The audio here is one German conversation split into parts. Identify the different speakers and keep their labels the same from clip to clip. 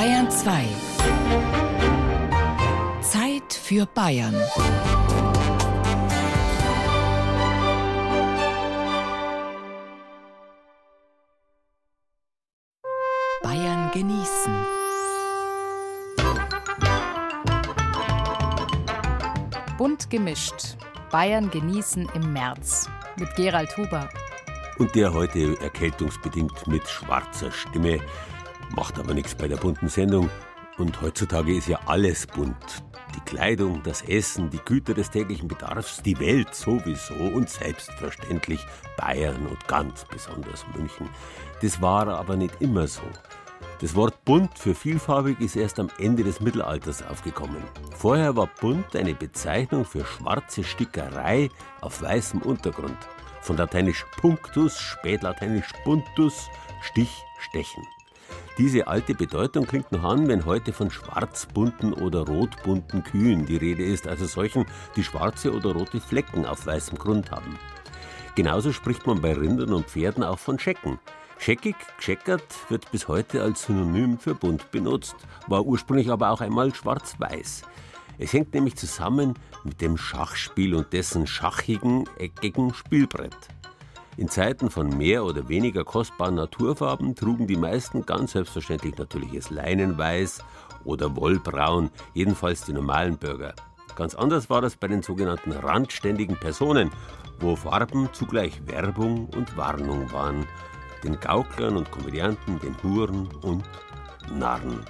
Speaker 1: Bayern 2. Zeit für Bayern. Bayern genießen.
Speaker 2: Bunt gemischt. Bayern genießen im März. Mit Gerald Huber.
Speaker 3: Und der heute erkältungsbedingt mit schwarzer Stimme. Macht aber nichts bei der bunten Sendung. Und heutzutage ist ja alles bunt. Die Kleidung, das Essen, die Güter des täglichen Bedarfs, die Welt sowieso und selbstverständlich Bayern und ganz besonders München. Das war aber nicht immer so. Das Wort bunt für vielfarbig ist erst am Ende des Mittelalters aufgekommen. Vorher war bunt eine Bezeichnung für schwarze Stickerei auf weißem Untergrund. Von lateinisch punctus, spätlateinisch buntus, Stich, Stechen. Diese alte Bedeutung klingt noch an, wenn heute von schwarzbunten oder rotbunten Kühen die Rede ist, also solchen, die schwarze oder rote Flecken auf weißem Grund haben. Genauso spricht man bei Rindern und Pferden auch von Schecken. Scheckig, gescheckert wird bis heute als Synonym für bunt benutzt, war ursprünglich aber auch einmal schwarz-weiß. Es hängt nämlich zusammen mit dem Schachspiel und dessen schachigen, eckigen Spielbrett. In Zeiten von mehr oder weniger kostbaren Naturfarben trugen die meisten ganz selbstverständlich natürliches Leinenweiß oder Wollbraun, jedenfalls die normalen Bürger. Ganz anders war das bei den sogenannten randständigen Personen, wo Farben zugleich Werbung und Warnung waren, den Gauklern und Komödianten, den Huren und Narren.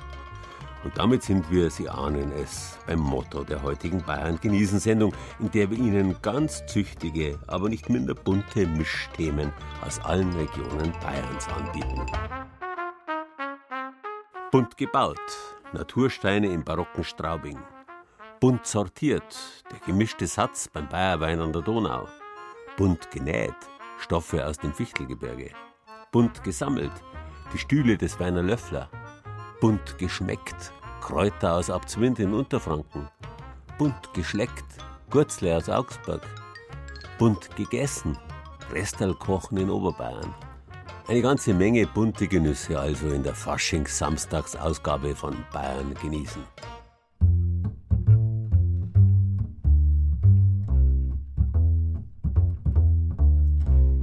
Speaker 3: Und damit sind wir, Sie ahnen es, beim Motto der heutigen Bayern genießen Sendung, in der wir Ihnen ganz züchtige, aber nicht minder bunte Mischthemen aus allen Regionen Bayerns anbieten. Bunt gebaut, Natursteine im barocken Straubing. Bunt sortiert, der gemischte Satz beim Bayerwein an der Donau. Bunt genäht, Stoffe aus dem Fichtelgebirge. Bunt gesammelt, die Stühle des Weiner Löffler bunt geschmeckt, Kräuter aus Abzwind in Unterfranken, bunt geschleckt, Gurzle aus Augsburg, bunt gegessen, Restalkochen in Oberbayern. Eine ganze Menge bunte Genüsse also in der Faschings-Samstagsausgabe von Bayern genießen.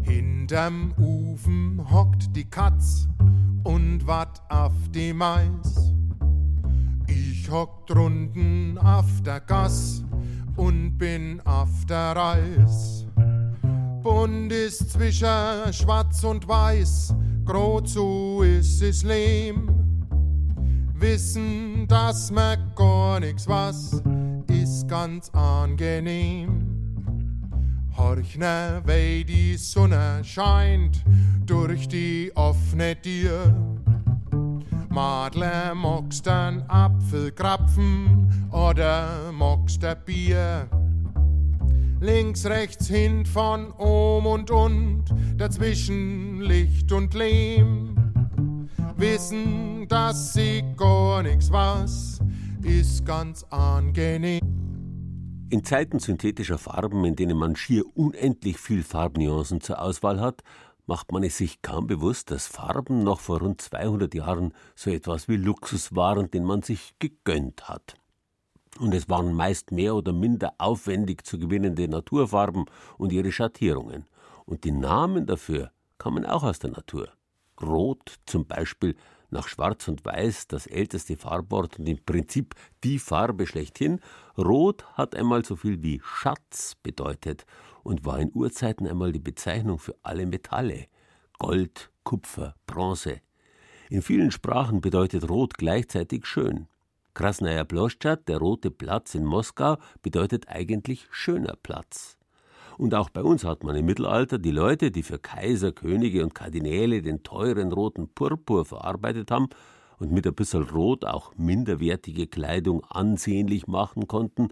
Speaker 4: Hinterm Ufen hockt die Katz und wat auf die Mais. Ich hock drunten auf der Gass und bin auf der Reis. Bunt ist zwischen schwarz und weiß, grot so ist es lehm. Wissen, dass man gar nix was, ist ganz angenehm. Horch ne, wei die Sonne scheint durch die offene Tür. Madle, magst ein Apfelkrapfen oder magst ein Bier? Links, rechts, hin von ohm und und, dazwischen Licht und Lehm. Wissen, dass sie gar nix was, ist ganz angenehm.
Speaker 3: In Zeiten synthetischer Farben, in denen man schier unendlich viel Farbnuancen zur Auswahl hat, macht man es sich kaum bewusst, dass Farben noch vor rund 200 Jahren so etwas wie Luxus waren, den man sich gegönnt hat. Und es waren meist mehr oder minder aufwendig zu gewinnende Naturfarben und ihre Schattierungen. Und die Namen dafür kamen auch aus der Natur. Rot zum Beispiel nach Schwarz und Weiß das älteste Farbwort und im Prinzip die Farbe schlechthin. Rot hat einmal so viel wie Schatz bedeutet und war in Urzeiten einmal die Bezeichnung für alle Metalle. Gold, Kupfer, Bronze. In vielen Sprachen bedeutet Rot gleichzeitig schön. Krasnaya Ploschat, der rote Platz in Moskau, bedeutet eigentlich schöner Platz. Und auch bei uns hat man im Mittelalter die Leute, die für Kaiser, Könige und Kardinäle den teuren roten Purpur verarbeitet haben und mit ein bisschen Rot auch minderwertige Kleidung ansehnlich machen konnten,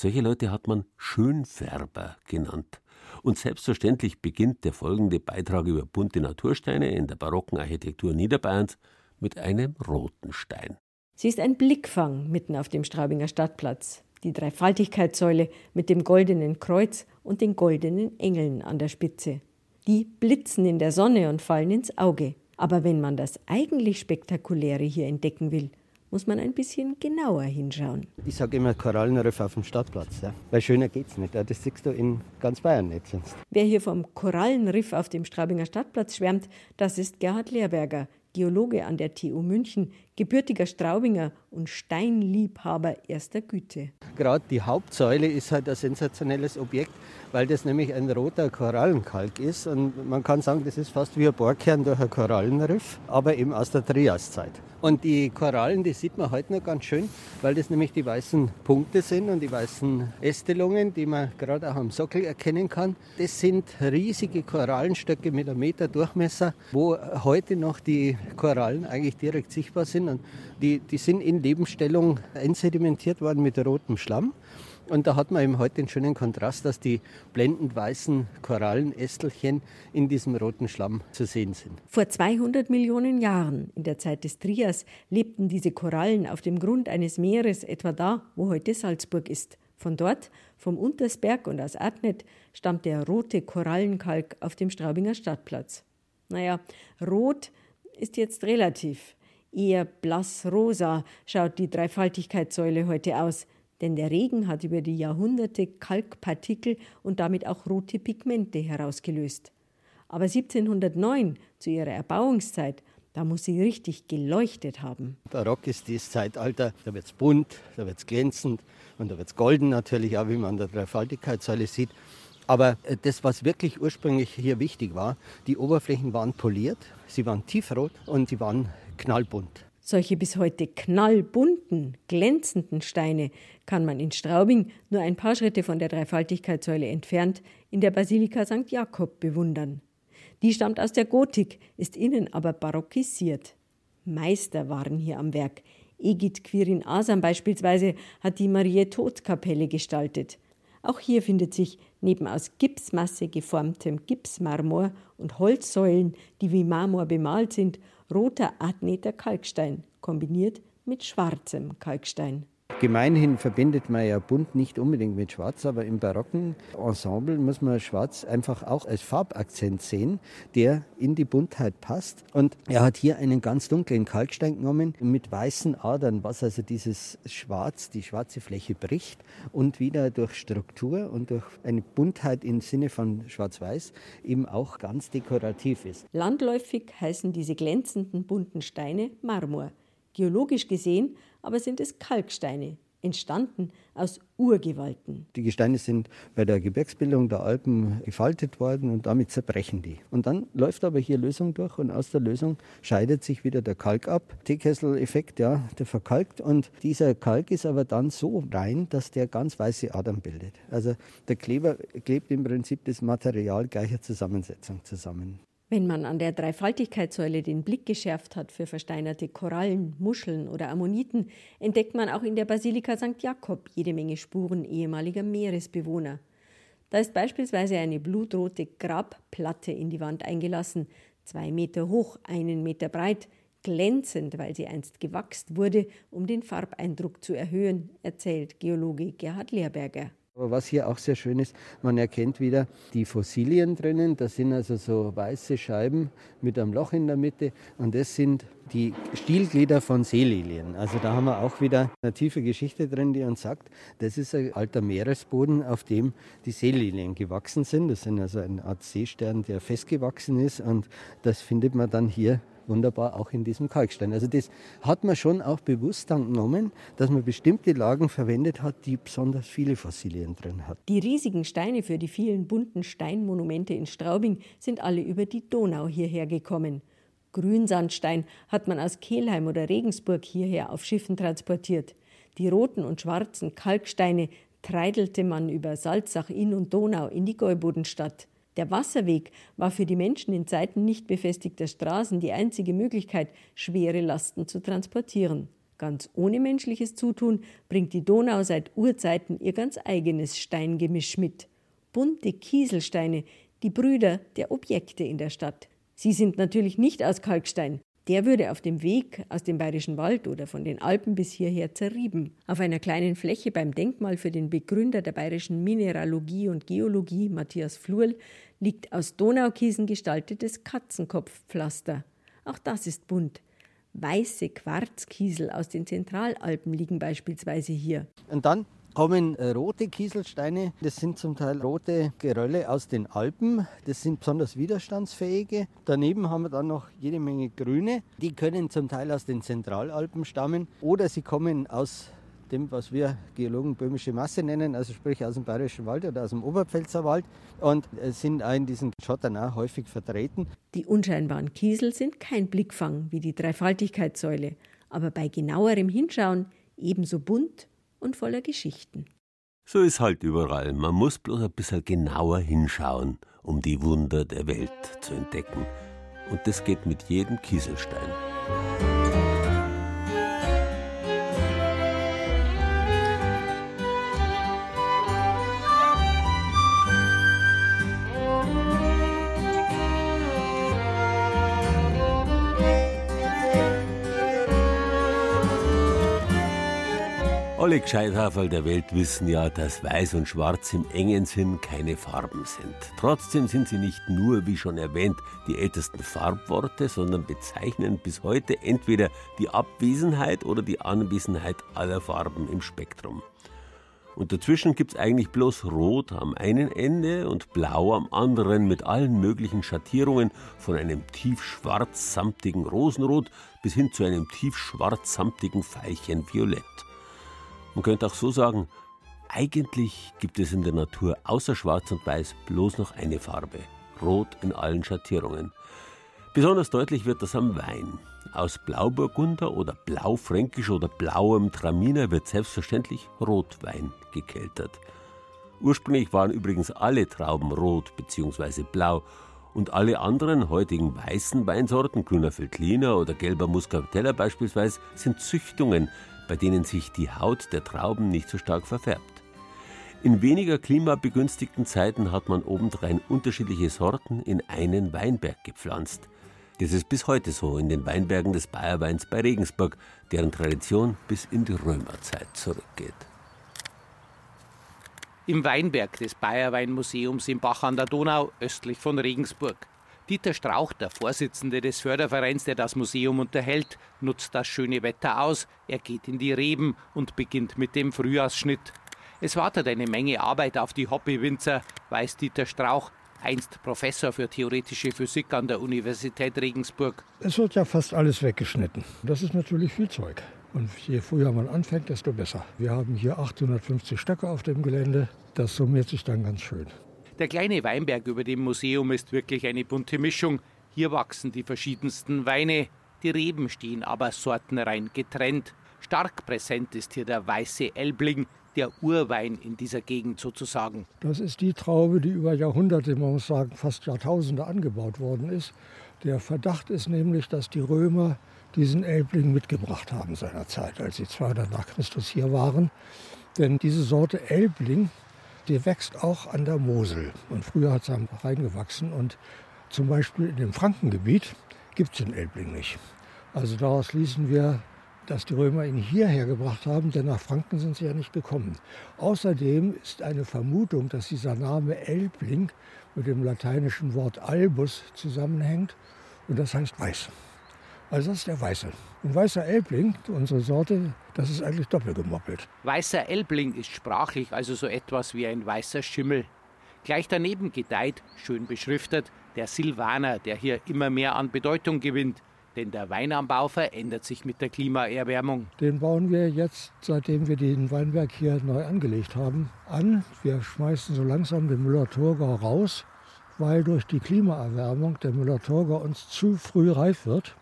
Speaker 3: solche Leute hat man Schönfärber genannt. Und selbstverständlich beginnt der folgende Beitrag über bunte Natursteine in der barocken Architektur Niederbayerns mit einem roten Stein.
Speaker 5: Sie ist ein Blickfang mitten auf dem Straubinger Stadtplatz die Dreifaltigkeitssäule mit dem goldenen Kreuz und den goldenen Engeln an der Spitze. Die blitzen in der Sonne und fallen ins Auge. Aber wenn man das eigentlich Spektakuläre hier entdecken will, muss man ein bisschen genauer hinschauen.
Speaker 6: Ich sage immer Korallenriff auf dem Stadtplatz, ja. weil schöner geht's nicht. Das siehst du in ganz Bayern nicht sonst.
Speaker 5: Wer hier vom Korallenriff auf dem Straubinger Stadtplatz schwärmt, das ist Gerhard Lehrberger, Geologe an der TU München, gebürtiger Straubinger und Steinliebhaber erster Güte.
Speaker 6: Gerade die Hauptsäule ist halt ein sensationelles Objekt, weil das nämlich ein roter Korallenkalk ist. Und man kann sagen, das ist fast wie ein Bohrkern durch ein Korallenriff, aber eben aus der Triaszeit. Und die Korallen, die sieht man heute noch ganz schön, weil das nämlich die weißen Punkte sind und die weißen Ästelungen, die man gerade auch am Sockel erkennen kann. Das sind riesige Korallenstöcke mit einem Meter Durchmesser, wo heute noch die Korallen eigentlich direkt sichtbar sind. Und die, die sind in Lebensstellung einsedimentiert worden mit rotem Schlamm. Und da hat man eben heute den schönen Kontrast, dass die blendend weißen Korallenästelchen in diesem roten Schlamm zu sehen sind.
Speaker 5: Vor 200 Millionen Jahren, in der Zeit des Trias, lebten diese Korallen auf dem Grund eines Meeres, etwa da, wo heute Salzburg ist. Von dort, vom Untersberg und aus Adnet, stammt der rote Korallenkalk auf dem Straubinger Stadtplatz. Naja, rot ist jetzt relativ. Eher blass-rosa schaut die Dreifaltigkeitssäule heute aus denn der Regen hat über die Jahrhunderte Kalkpartikel und damit auch rote Pigmente herausgelöst. Aber 1709, zu ihrer Erbauungszeit, da muss sie richtig geleuchtet haben.
Speaker 6: Barock ist dieses Zeitalter, da wird es bunt, da wird es glänzend und da wird es golden natürlich, auch wie man an der Dreifaltigkeitssäule sieht. Aber äh, das, was wirklich ursprünglich hier wichtig war, die Oberflächen waren poliert, sie waren tiefrot und sie waren knallbunt.
Speaker 5: Solche bis heute knallbunten, glänzenden Steine kann man in Straubing, nur ein paar Schritte von der Dreifaltigkeitssäule entfernt, in der Basilika St. Jakob bewundern. Die stammt aus der Gotik, ist innen aber barockisiert. Meister waren hier am Werk. Egid Quirin Asam beispielsweise hat die Marie-Tod-Kapelle gestaltet. Auch hier findet sich neben aus Gipsmasse geformtem Gipsmarmor und Holzsäulen, die wie Marmor bemalt sind, roter Adneter Kalkstein, kombiniert mit schwarzem Kalkstein.
Speaker 6: Gemeinhin verbindet man ja bunt nicht unbedingt mit Schwarz, aber im barocken Ensemble muss man Schwarz einfach auch als Farbakzent sehen, der in die Buntheit passt. Und er hat hier einen ganz dunklen Kalkstein genommen mit weißen Adern, was also dieses Schwarz, die schwarze Fläche bricht und wieder durch Struktur und durch eine Buntheit im Sinne von Schwarz-Weiß eben auch ganz dekorativ ist.
Speaker 5: Landläufig heißen diese glänzenden bunten Steine Marmor. Geologisch gesehen aber sind es Kalksteine, entstanden aus Urgewalten.
Speaker 6: Die Gesteine sind bei der Gebirgsbildung der Alpen gefaltet worden und damit zerbrechen die. Und dann läuft aber hier Lösung durch und aus der Lösung scheidet sich wieder der Kalk ab. Teekessel-Effekt, ja, der verkalkt und dieser Kalk ist aber dann so rein, dass der ganz weiße Adern bildet. Also der Kleber klebt im Prinzip das Material gleicher Zusammensetzung zusammen.
Speaker 5: Wenn man an der Dreifaltigkeitssäule den Blick geschärft hat für versteinerte Korallen, Muscheln oder Ammoniten, entdeckt man auch in der Basilika St. Jakob jede Menge Spuren ehemaliger Meeresbewohner. Da ist beispielsweise eine blutrote Grabplatte in die Wand eingelassen, zwei Meter hoch, einen Meter breit, glänzend, weil sie einst gewachst wurde, um den Farbeindruck zu erhöhen, erzählt Geologe Gerhard Lehrberger.
Speaker 6: Was hier auch sehr schön ist, man erkennt wieder die Fossilien drinnen. Das sind also so weiße Scheiben mit einem Loch in der Mitte. Und das sind die Stielglieder von Seelilien. Also da haben wir auch wieder eine tiefe Geschichte drin, die uns sagt, das ist ein alter Meeresboden, auf dem die Seelilien gewachsen sind. Das sind also eine Art Seestern, der festgewachsen ist. Und das findet man dann hier wunderbar auch in diesem Kalkstein. Also das hat man schon auch bewusst dann genommen, dass man bestimmte Lagen verwendet hat, die besonders viele Fossilien drin hat.
Speaker 5: Die riesigen Steine für die vielen bunten Steinmonumente in Straubing sind alle über die Donau hierher gekommen. Grünsandstein hat man aus Kelheim oder Regensburg hierher auf Schiffen transportiert. Die roten und schwarzen Kalksteine treidelte man über Salzach, Inn und Donau in die Gäubodenstadt. Der Wasserweg war für die Menschen in Zeiten nicht befestigter Straßen die einzige Möglichkeit, schwere Lasten zu transportieren. Ganz ohne menschliches Zutun bringt die Donau seit Urzeiten ihr ganz eigenes Steingemisch mit. Bunte Kieselsteine, die Brüder der Objekte in der Stadt. Sie sind natürlich nicht aus Kalkstein, der würde auf dem Weg aus dem Bayerischen Wald oder von den Alpen bis hierher zerrieben. Auf einer kleinen Fläche beim Denkmal für den Begründer der bayerischen Mineralogie und Geologie, Matthias Fluhl, liegt aus Donaukiesen gestaltetes Katzenkopfpflaster. Auch das ist bunt. Weiße Quarzkiesel aus den Zentralalpen liegen beispielsweise hier.
Speaker 6: Und dann kommen äh, rote Kieselsteine. Das sind zum Teil rote Gerölle aus den Alpen. Das sind besonders widerstandsfähige. Daneben haben wir dann noch jede Menge grüne. Die können zum Teil aus den Zentralalpen stammen oder sie kommen aus dem, was wir Geologen böhmische Masse nennen, also sprich aus dem Bayerischen Wald oder aus dem Oberpfälzer Wald und sind in diesen Schottern auch häufig vertreten.
Speaker 5: Die unscheinbaren Kiesel sind kein Blickfang wie die Dreifaltigkeitssäule, aber bei genauerem Hinschauen ebenso bunt und voller Geschichten.
Speaker 3: So ist halt überall. Man muss bloß ein bisschen genauer hinschauen, um die Wunder der Welt zu entdecken. Und das geht mit jedem Kieselstein. Alle Gescheithaferl der Welt wissen ja, dass Weiß und Schwarz im engen Sinn keine Farben sind. Trotzdem sind sie nicht nur, wie schon erwähnt, die ältesten Farbworte, sondern bezeichnen bis heute entweder die Abwesenheit oder die Anwesenheit aller Farben im Spektrum. Und dazwischen gibt es eigentlich bloß Rot am einen Ende und Blau am anderen mit allen möglichen Schattierungen von einem tiefschwarz-samtigen Rosenrot bis hin zu einem tiefschwarz-samtigen Veilchen Violett. Man könnte auch so sagen, eigentlich gibt es in der Natur außer Schwarz und Weiß bloß noch eine Farbe, Rot in allen Schattierungen. Besonders deutlich wird das am Wein. Aus Blauburgunder oder Blaufränkisch oder blauem Traminer wird selbstverständlich Rotwein gekeltert. Ursprünglich waren übrigens alle Trauben rot bzw. blau und alle anderen heutigen weißen Weinsorten, grüner Veltliner oder gelber Muscatella beispielsweise, sind Züchtungen, bei denen sich die Haut der Trauben nicht so stark verfärbt. In weniger klimabegünstigten Zeiten hat man obendrein unterschiedliche Sorten in einen Weinberg gepflanzt. Das ist bis heute so in den Weinbergen des Bayerweins bei Regensburg, deren Tradition bis in die Römerzeit zurückgeht.
Speaker 7: Im Weinberg des Bayerweinmuseums im Bach an der Donau, östlich von Regensburg. Dieter Strauch, der Vorsitzende des Fördervereins, der das Museum unterhält, nutzt das schöne Wetter aus. Er geht in die Reben und beginnt mit dem Frühjahrsschnitt. Es wartet eine Menge Arbeit auf die Hobbywinzer, weiß Dieter Strauch, einst Professor für theoretische Physik an der Universität Regensburg.
Speaker 8: Es wird ja fast alles weggeschnitten. Das ist natürlich viel Zeug. Und je früher man anfängt, desto besser. Wir haben hier 850 Stöcke auf dem Gelände. Das summiert sich dann ganz schön.
Speaker 7: Der kleine Weinberg über dem Museum ist wirklich eine bunte Mischung. Hier wachsen die verschiedensten Weine. Die Reben stehen aber sortenrein getrennt. Stark präsent ist hier der weiße Elbling, der Urwein in dieser Gegend sozusagen.
Speaker 8: Das ist die Traube, die über Jahrhunderte, man muss sagen fast Jahrtausende angebaut worden ist. Der Verdacht ist nämlich, dass die Römer diesen Elbling mitgebracht haben seinerzeit, als sie 200 nach Christus hier waren. Denn diese Sorte Elbling die wächst auch an der Mosel. Und früher hat es am Rhein gewachsen. Und zum Beispiel in dem Frankengebiet gibt es den Elbling nicht. Also daraus ließen wir, dass die Römer ihn hierher gebracht haben, denn nach Franken sind sie ja nicht gekommen. Außerdem ist eine Vermutung, dass dieser Name Elbling mit dem lateinischen Wort albus zusammenhängt und das heißt weiß. Also das ist der Weiße. Ein weißer Elbling, unsere Sorte, das ist eigentlich doppelt gemoppelt.
Speaker 7: Weißer Elbling ist sprachlich also so etwas wie ein weißer Schimmel. Gleich daneben gedeiht, schön beschriftet, der Silvaner, der hier immer mehr an Bedeutung gewinnt. Denn der Weinanbau verändert sich mit der Klimaerwärmung.
Speaker 8: Den bauen wir jetzt, seitdem wir den Weinberg hier neu angelegt haben, an. Wir schmeißen so langsam den Müller-Thurgau raus, weil durch die Klimaerwärmung der Müller-Thurgau uns zu früh reif wird.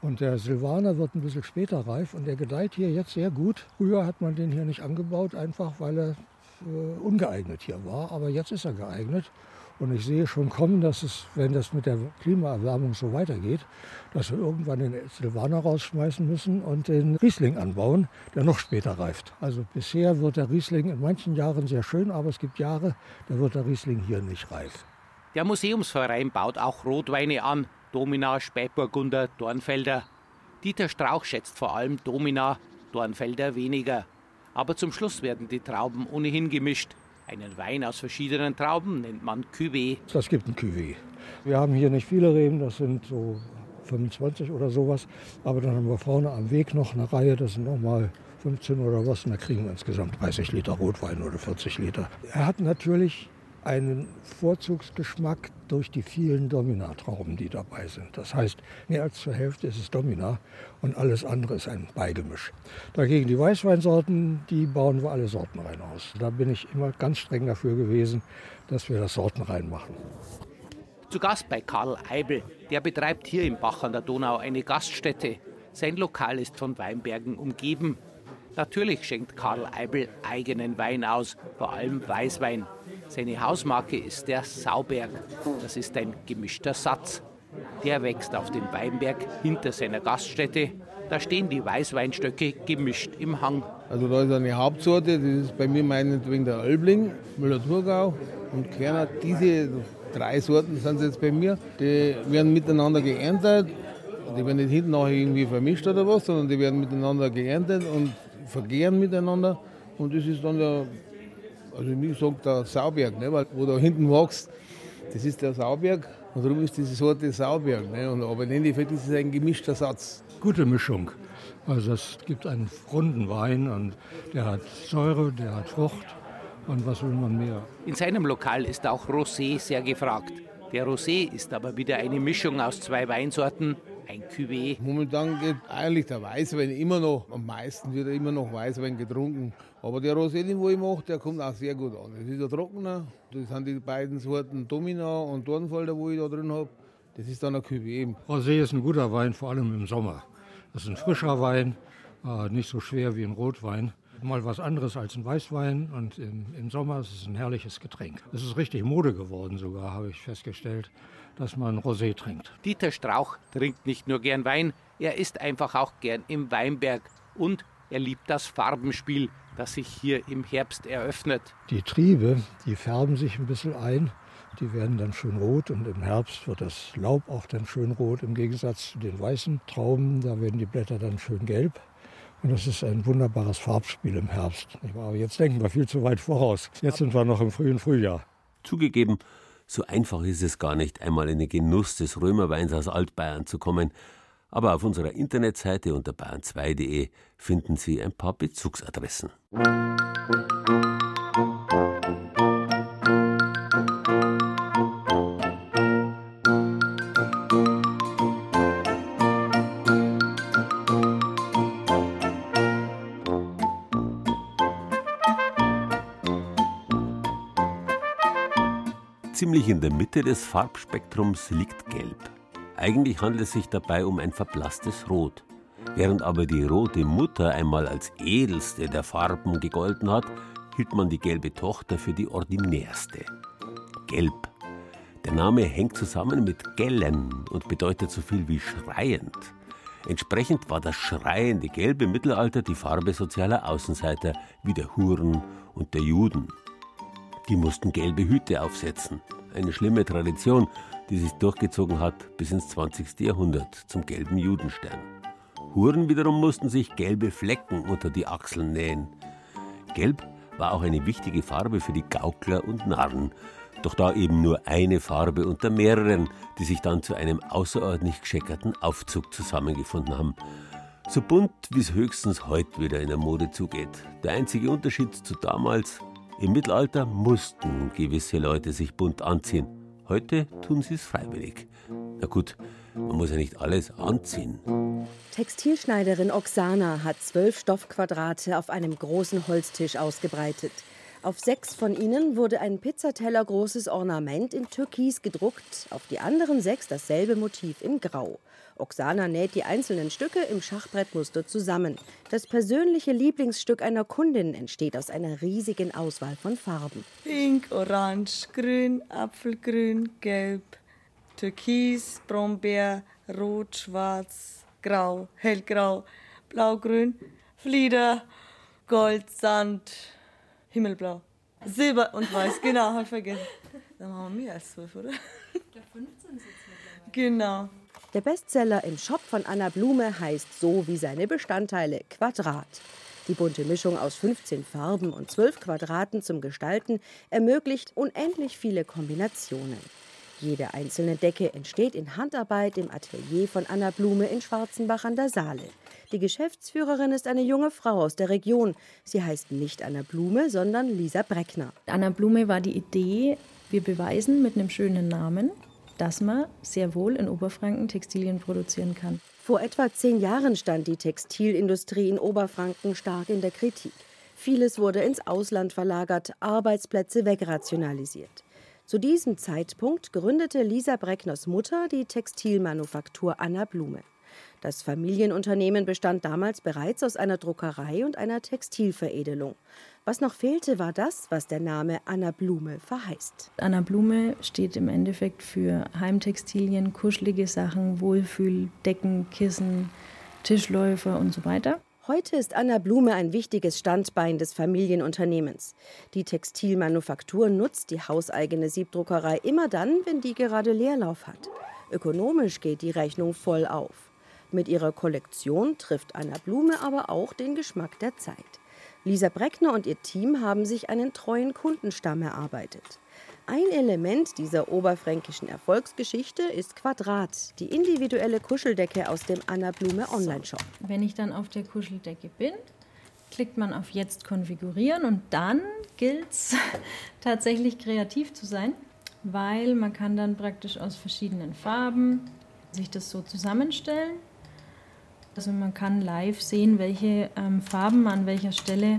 Speaker 8: Und der Silvaner wird ein bisschen später reif und der gedeiht hier jetzt sehr gut. Früher hat man den hier nicht angebaut, einfach weil er äh, ungeeignet hier war. Aber jetzt ist er geeignet. Und ich sehe schon kommen, dass es, wenn das mit der Klimaerwärmung so weitergeht, dass wir irgendwann den Silvaner rausschmeißen müssen und den Riesling anbauen, der noch später reift. Also bisher wird der Riesling in manchen Jahren sehr schön, aber es gibt Jahre, da wird der Riesling hier nicht reif.
Speaker 7: Der Museumsverein baut auch Rotweine an, Domina, Spätburgunder, Dornfelder. Dieter Strauch schätzt vor allem Domina, Dornfelder weniger. Aber zum Schluss werden die Trauben ohnehin gemischt. Einen Wein aus verschiedenen Trauben nennt man Cuvée.
Speaker 8: Das gibt ein Cuvée. Wir haben hier nicht viele Reben, das sind so 25 oder sowas. Aber dann haben wir vorne am Weg noch eine Reihe, das sind nochmal 15 oder was, und da kriegen wir insgesamt 30 Liter Rotwein oder 40 Liter. Er hat natürlich einen Vorzugsgeschmack durch die vielen Dominatrauben, die dabei sind. Das heißt, mehr als zur Hälfte ist es Domina und alles andere ist ein Beigemisch. Dagegen die Weißweinsorten, die bauen wir alle sortenrein aus. Da bin ich immer ganz streng dafür gewesen, dass wir das sortenrein machen.
Speaker 7: Zu Gast bei Karl Eibel. Der betreibt hier im Bach an der Donau eine Gaststätte. Sein Lokal ist von Weinbergen umgeben. Natürlich schenkt Karl Eibel eigenen Wein aus, vor allem Weißwein. Seine Hausmarke ist der Sauberg. Das ist ein gemischter Satz. Der wächst auf dem Weinberg hinter seiner Gaststätte. Da stehen die Weißweinstöcke gemischt im Hang.
Speaker 9: Also da ist eine Hauptsorte, das ist bei mir meinetwegen der Albling, Müller-Thurgau und Kerner. Diese drei Sorten sind jetzt bei mir. Die werden miteinander geerntet. Die werden nicht hinten nachher irgendwie vermischt oder was, sondern die werden miteinander geerntet und vergären miteinander. Und das ist dann ja also ich sage der Sauberg, ne, weil, wo da hinten wächst, das ist der Sauberg und darum ist diese Sorte Sauberg. Ne, und, aber im Endeffekt ist es ein gemischter Satz.
Speaker 8: Gute Mischung. Also es gibt einen runden Wein und der hat Säure, der hat Frucht und was will man mehr?
Speaker 7: In seinem Lokal ist auch Rosé sehr gefragt. Der Rosé ist aber wieder eine Mischung aus zwei Weinsorten, ein Cuvée.
Speaker 9: Momentan geht eigentlich der Weißwein immer noch, am meisten wird immer noch Weißwein getrunken. Aber der Rosé, den wo ich mache, der kommt auch sehr gut an. Das ist ein trockener, das sind die beiden Sorten Domina und Dornfelder, wo ich da drin habe. Das ist dann ein Cuvée.
Speaker 8: Rosé ist ein guter Wein, vor allem im Sommer. Das ist ein frischer Wein, äh, nicht so schwer wie ein Rotwein. Mal was anderes als ein Weißwein und im, im Sommer ist es ein herrliches Getränk. Es ist richtig Mode geworden sogar, habe ich festgestellt dass man Rosé trinkt.
Speaker 7: Dieter Strauch trinkt nicht nur gern Wein, er ist einfach auch gern im Weinberg und er liebt das Farbenspiel, das sich hier im Herbst eröffnet.
Speaker 8: Die Triebe, die färben sich ein bisschen ein. Die werden dann schön rot und im Herbst wird das Laub auch dann schön rot im Gegensatz zu den weißen Trauben. Da werden die Blätter dann schön gelb. Und das ist ein wunderbares Farbspiel im Herbst. Aber jetzt denken wir viel zu weit voraus. Jetzt sind wir noch im frühen Frühjahr.
Speaker 3: Zugegeben, so einfach ist es gar nicht, einmal in den Genuss des Römerweins aus Altbayern zu kommen. Aber auf unserer Internetseite unter bayern2.de finden Sie ein paar Bezugsadressen. Ziemlich in der Mitte des Farbspektrums liegt Gelb. Eigentlich handelt es sich dabei um ein verblasstes Rot. Während aber die rote Mutter einmal als edelste der Farben gegolten hat, hielt man die gelbe Tochter für die ordinärste. Gelb. Der Name hängt zusammen mit gellen und bedeutet so viel wie schreiend. Entsprechend war das schreiende Gelb im Mittelalter die Farbe sozialer Außenseiter wie der Huren und der Juden. Die mussten gelbe Hüte aufsetzen. Eine schlimme Tradition, die sich durchgezogen hat bis ins 20. Jahrhundert zum gelben Judenstern. Huren wiederum mussten sich gelbe Flecken unter die Achseln nähen. Gelb war auch eine wichtige Farbe für die Gaukler und Narren, doch da eben nur eine Farbe unter mehreren, die sich dann zu einem außerordentlich gescheckerten Aufzug zusammengefunden haben. So bunt, wie es höchstens heute wieder in der Mode zugeht. Der einzige Unterschied zu damals, im Mittelalter mussten gewisse Leute sich bunt anziehen. Heute tun sie es freiwillig. Na gut, man muss ja nicht alles anziehen.
Speaker 10: Textilschneiderin Oksana hat zwölf Stoffquadrate auf einem großen Holztisch ausgebreitet. Auf sechs von ihnen wurde ein Pizzateller großes Ornament in Türkis gedruckt, auf die anderen sechs dasselbe Motiv in Grau. Oksana näht die einzelnen Stücke im Schachbrettmuster zusammen. Das persönliche Lieblingsstück einer Kundin entsteht aus einer riesigen Auswahl von Farben.
Speaker 11: Pink, Orange, Grün, Apfelgrün, Gelb, Türkis, Brombeer, Rot, Schwarz, Grau, Hellgrau, Blaugrün, Flieder, Gold, Sand, Himmelblau. Silber und Weiß, genau, hab ich vergessen. Dann haben wir mehr als zwölf, oder? Ja, 15 sind es Genau.
Speaker 10: Der Bestseller im Shop von Anna Blume heißt so wie seine Bestandteile Quadrat. Die bunte Mischung aus 15 Farben und 12 Quadraten zum Gestalten ermöglicht unendlich viele Kombinationen. Jede einzelne Decke entsteht in Handarbeit im Atelier von Anna Blume in Schwarzenbach an der Saale. Die Geschäftsführerin ist eine junge Frau aus der Region. Sie heißt nicht Anna Blume, sondern Lisa Breckner.
Speaker 12: Anna Blume war die Idee, wir beweisen mit einem schönen Namen, dass man sehr wohl in Oberfranken Textilien produzieren kann.
Speaker 10: Vor etwa zehn Jahren stand die Textilindustrie in Oberfranken stark in der Kritik. Vieles wurde ins Ausland verlagert, Arbeitsplätze wegrationalisiert. Zu diesem Zeitpunkt gründete Lisa Breckners Mutter die Textilmanufaktur Anna Blume. Das Familienunternehmen bestand damals bereits aus einer Druckerei und einer Textilveredelung. Was noch fehlte, war das, was der Name Anna Blume verheißt.
Speaker 12: Anna Blume steht im Endeffekt für Heimtextilien, kuschelige Sachen, Wohlfühl, Decken, Kissen, Tischläufer und so weiter.
Speaker 10: Heute ist Anna Blume ein wichtiges Standbein des Familienunternehmens. Die Textilmanufaktur nutzt die hauseigene Siebdruckerei immer dann, wenn die gerade Leerlauf hat. Ökonomisch geht die Rechnung voll auf. Mit ihrer Kollektion trifft Anna Blume aber auch den Geschmack der Zeit. Lisa Breckner und ihr Team haben sich einen treuen Kundenstamm erarbeitet. Ein Element dieser oberfränkischen Erfolgsgeschichte ist Quadrat, die individuelle Kuscheldecke aus dem Anna Blume Online-Shop.
Speaker 12: Wenn ich dann auf der Kuscheldecke bin, klickt man auf Jetzt konfigurieren und dann gilt es tatsächlich kreativ zu sein, weil man kann dann praktisch aus verschiedenen Farben sich das so zusammenstellen. Also man kann live sehen, welche ähm, Farben man an welcher Stelle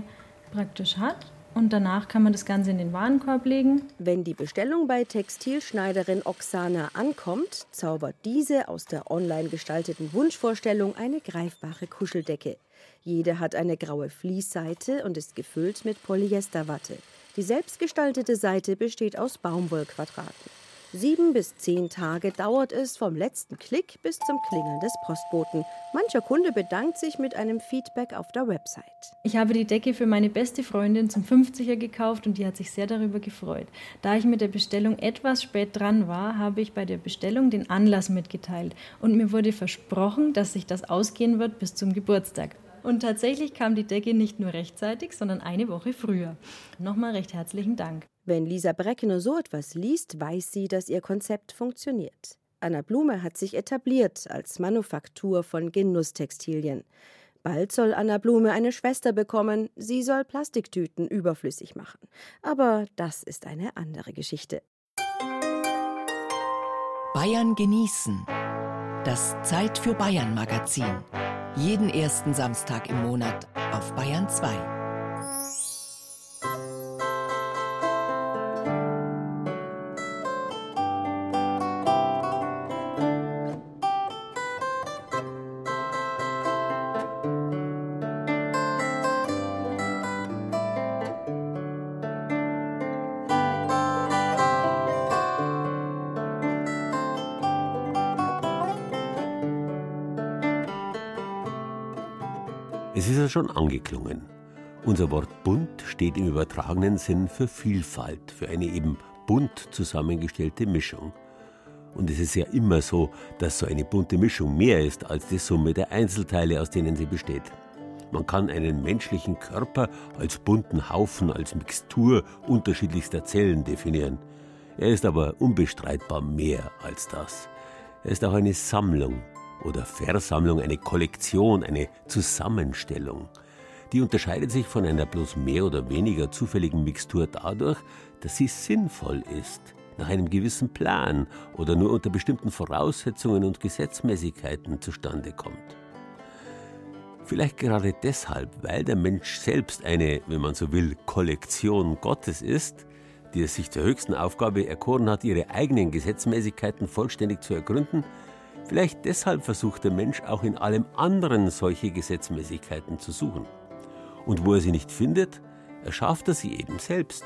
Speaker 12: praktisch hat und danach kann man das Ganze in den Warenkorb legen.
Speaker 10: Wenn die Bestellung bei Textilschneiderin Oksana ankommt, zaubert diese aus der online gestalteten Wunschvorstellung eine greifbare Kuscheldecke. Jede hat eine graue Fließseite und ist gefüllt mit Polyesterwatte. Die selbstgestaltete Seite besteht aus Baumwollquadraten. Sieben bis zehn Tage dauert es vom letzten Klick bis zum Klingeln des Postboten. Mancher Kunde bedankt sich mit einem Feedback auf der Website.
Speaker 12: Ich habe die Decke für meine beste Freundin zum 50er gekauft und die hat sich sehr darüber gefreut. Da ich mit der Bestellung etwas spät dran war, habe ich bei der Bestellung den Anlass mitgeteilt und mir wurde versprochen, dass sich das ausgehen wird bis zum Geburtstag. Und tatsächlich kam die Decke nicht nur rechtzeitig, sondern eine Woche früher. Nochmal recht herzlichen Dank.
Speaker 10: Wenn Lisa Breckner so etwas liest, weiß sie, dass ihr Konzept funktioniert. Anna Blume hat sich etabliert als Manufaktur von Genusstextilien. Bald soll Anna Blume eine Schwester bekommen, sie soll Plastiktüten überflüssig machen. Aber das ist eine andere Geschichte.
Speaker 1: Bayern genießen. Das Zeit für Bayern Magazin. Jeden ersten Samstag im Monat auf Bayern 2.
Speaker 3: schon angeklungen. Unser Wort bunt steht im übertragenen Sinn für Vielfalt, für eine eben bunt zusammengestellte Mischung. Und es ist ja immer so, dass so eine bunte Mischung mehr ist als die Summe der Einzelteile, aus denen sie besteht. Man kann einen menschlichen Körper als bunten Haufen, als Mixtur unterschiedlichster Zellen definieren. Er ist aber unbestreitbar mehr als das. Er ist auch eine Sammlung oder Versammlung, eine Kollektion, eine Zusammenstellung. Die unterscheidet sich von einer bloß mehr oder weniger zufälligen Mixtur dadurch, dass sie sinnvoll ist, nach einem gewissen Plan oder nur unter bestimmten Voraussetzungen und Gesetzmäßigkeiten zustande kommt. Vielleicht gerade deshalb, weil der Mensch selbst eine, wenn man so will, Kollektion Gottes ist, die es sich zur höchsten Aufgabe erkoren hat, ihre eigenen Gesetzmäßigkeiten vollständig zu ergründen, Vielleicht deshalb versucht der Mensch auch in allem anderen solche Gesetzmäßigkeiten zu suchen. Und wo er sie nicht findet, erschafft er sie eben selbst.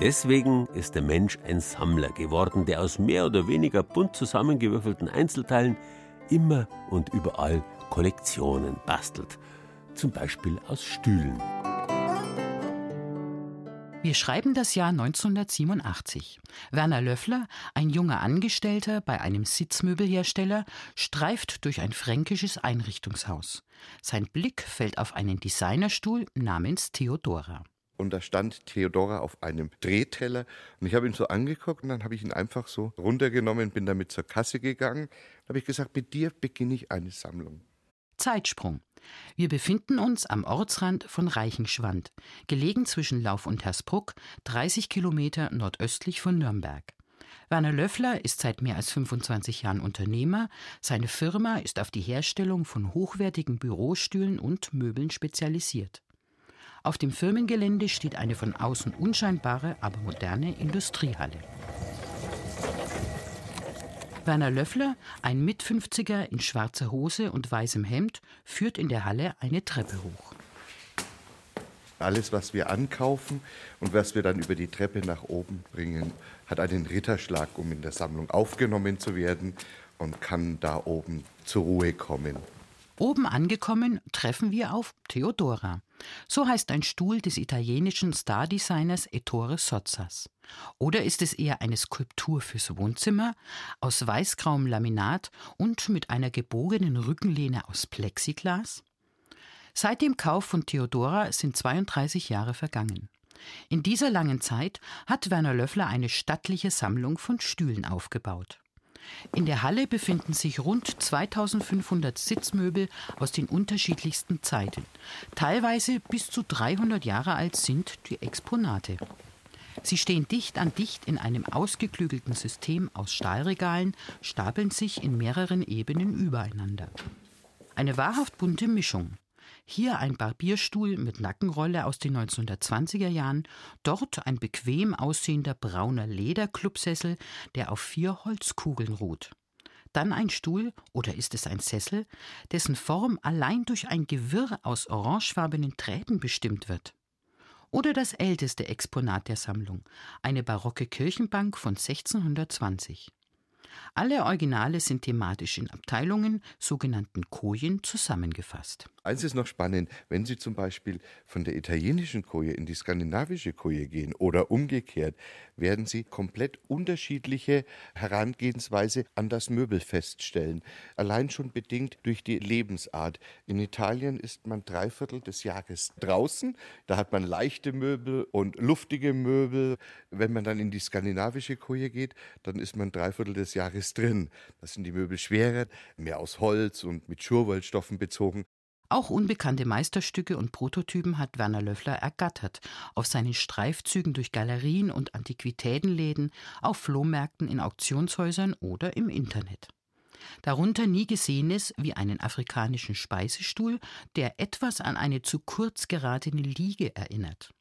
Speaker 3: Deswegen ist der Mensch ein Sammler geworden, der aus mehr oder weniger bunt zusammengewürfelten Einzelteilen immer und überall Kollektionen bastelt. Zum Beispiel aus Stühlen.
Speaker 1: Wir schreiben das Jahr 1987. Werner Löffler, ein junger Angestellter bei einem Sitzmöbelhersteller, streift durch ein fränkisches Einrichtungshaus. Sein Blick fällt auf einen Designerstuhl namens Theodora.
Speaker 13: und da stand Theodora auf einem Drehteller und ich habe ihn so angeguckt und dann habe ich ihn einfach so runtergenommen, bin damit zur Kasse gegangen. Da habe ich gesagt, mit dir beginne ich eine Sammlung.
Speaker 1: Zeitsprung. Wir befinden uns am Ortsrand von Reichenschwand, gelegen zwischen Lauf und Hersbruck, 30 Kilometer nordöstlich von Nürnberg. Werner Löffler ist seit mehr als 25 Jahren Unternehmer. Seine Firma ist auf die Herstellung von hochwertigen Bürostühlen und Möbeln spezialisiert. Auf dem Firmengelände steht eine von außen unscheinbare, aber moderne Industriehalle. Werner Löffler, ein Mit-50er in schwarzer Hose und weißem Hemd, führt in der Halle eine Treppe hoch.
Speaker 13: Alles, was wir ankaufen und was wir dann über die Treppe nach oben bringen, hat einen Ritterschlag, um in der Sammlung aufgenommen zu werden und kann da oben zur Ruhe kommen.
Speaker 1: Oben angekommen treffen wir auf Theodora. So heißt ein Stuhl des italienischen Stardesigners Ettore Sozzas. Oder ist es eher eine Skulptur fürs Wohnzimmer aus weißgrauem Laminat und mit einer gebogenen Rückenlehne aus Plexiglas? Seit dem Kauf von Theodora sind 32 Jahre vergangen. In dieser langen Zeit hat Werner Löffler eine stattliche Sammlung von Stühlen aufgebaut. In der Halle befinden sich rund 2500 Sitzmöbel aus den unterschiedlichsten Zeiten. Teilweise bis zu 300 Jahre alt sind die Exponate. Sie stehen dicht an dicht in einem ausgeklügelten System aus Stahlregalen, stapeln sich in mehreren Ebenen übereinander. Eine wahrhaft bunte Mischung. Hier ein Barbierstuhl mit Nackenrolle aus den 1920er Jahren, dort ein bequem aussehender brauner Lederclubsessel, der auf vier Holzkugeln ruht. Dann ein Stuhl, oder ist es ein Sessel, dessen Form allein durch ein Gewirr aus orangefarbenen Drähten bestimmt wird. Oder das älteste Exponat der Sammlung, eine barocke Kirchenbank von 1620. Alle Originale sind thematisch in Abteilungen, sogenannten Kojen, zusammengefasst.
Speaker 13: Eins ist noch spannend, wenn Sie zum Beispiel von der italienischen Koje in die skandinavische Koje gehen oder umgekehrt, werden Sie komplett unterschiedliche Herangehensweise an das Möbel feststellen. Allein schon bedingt durch die Lebensart. In Italien ist man drei Viertel des Jahres draußen. Da hat man leichte Möbel und luftige Möbel. Wenn man dann in die skandinavische Koje geht, dann ist man drei Viertel des Jahres drin. Da sind die Möbel schwerer, mehr aus Holz und mit Schurwollstoffen bezogen.
Speaker 1: Auch unbekannte Meisterstücke und Prototypen hat Werner Löffler ergattert, auf seinen Streifzügen durch Galerien und Antiquitätenläden, auf Flohmärkten, in Auktionshäusern oder im Internet. Darunter nie Gesehenes wie einen afrikanischen Speisestuhl, der etwas an eine zu kurz geratene Liege erinnert.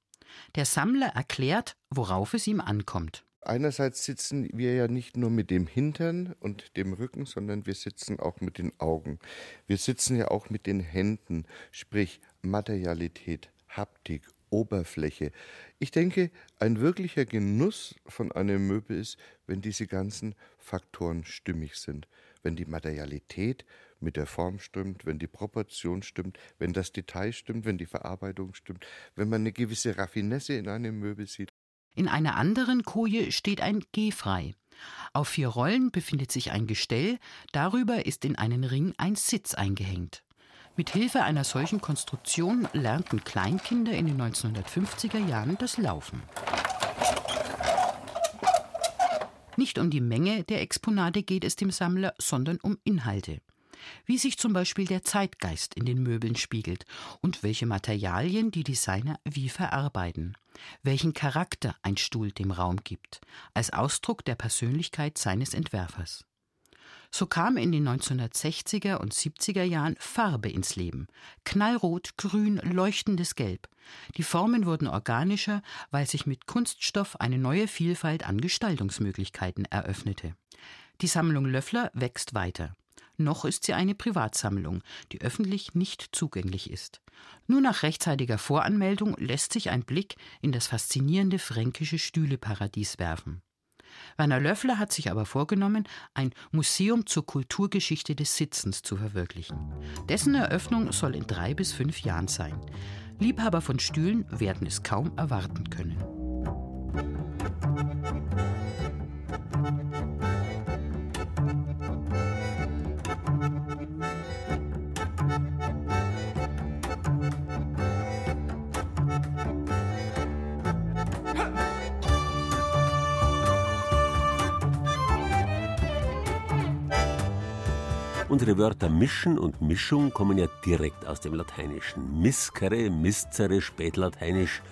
Speaker 1: Der Sammler erklärt, worauf es ihm ankommt.
Speaker 13: Einerseits sitzen wir ja nicht nur mit dem Hintern und dem Rücken, sondern wir sitzen auch mit den Augen. Wir sitzen ja auch mit den Händen, sprich Materialität, Haptik, Oberfläche. Ich denke, ein wirklicher Genuss von einem Möbel ist, wenn diese ganzen Faktoren stimmig sind. Wenn die Materialität mit der Form stimmt, wenn die Proportion stimmt, wenn das Detail stimmt, wenn die Verarbeitung stimmt, wenn man eine gewisse Raffinesse in einem Möbel sieht.
Speaker 1: In einer anderen Koje steht ein Gehfrei. Auf vier Rollen befindet sich ein Gestell, darüber ist in einen Ring ein Sitz eingehängt. Mit Hilfe einer solchen Konstruktion lernten Kleinkinder in den 1950er Jahren das Laufen. Nicht um die Menge der Exponate geht es dem Sammler, sondern um Inhalte wie sich zum Beispiel der Zeitgeist in den Möbeln spiegelt und welche Materialien die Designer wie verarbeiten, welchen Charakter ein Stuhl dem Raum gibt, als Ausdruck der Persönlichkeit seines Entwerfers. So kam in den 1960er und 70er Jahren Farbe ins Leben. Knallrot, grün, leuchtendes Gelb. Die Formen wurden organischer, weil sich mit Kunststoff eine neue Vielfalt an Gestaltungsmöglichkeiten eröffnete. Die Sammlung Löffler wächst weiter noch ist sie eine Privatsammlung, die öffentlich nicht zugänglich ist. Nur nach rechtzeitiger Voranmeldung lässt sich ein Blick in das faszinierende fränkische Stühleparadies werfen. Werner Löffler hat sich aber vorgenommen, ein Museum zur Kulturgeschichte des Sitzens zu verwirklichen. Dessen Eröffnung soll in drei bis fünf Jahren sein. Liebhaber von Stühlen werden es kaum erwarten können.
Speaker 3: Unsere Wörter mischen und Mischung kommen ja direkt aus dem Lateinischen. Miskere, miszere, spätlateinisch,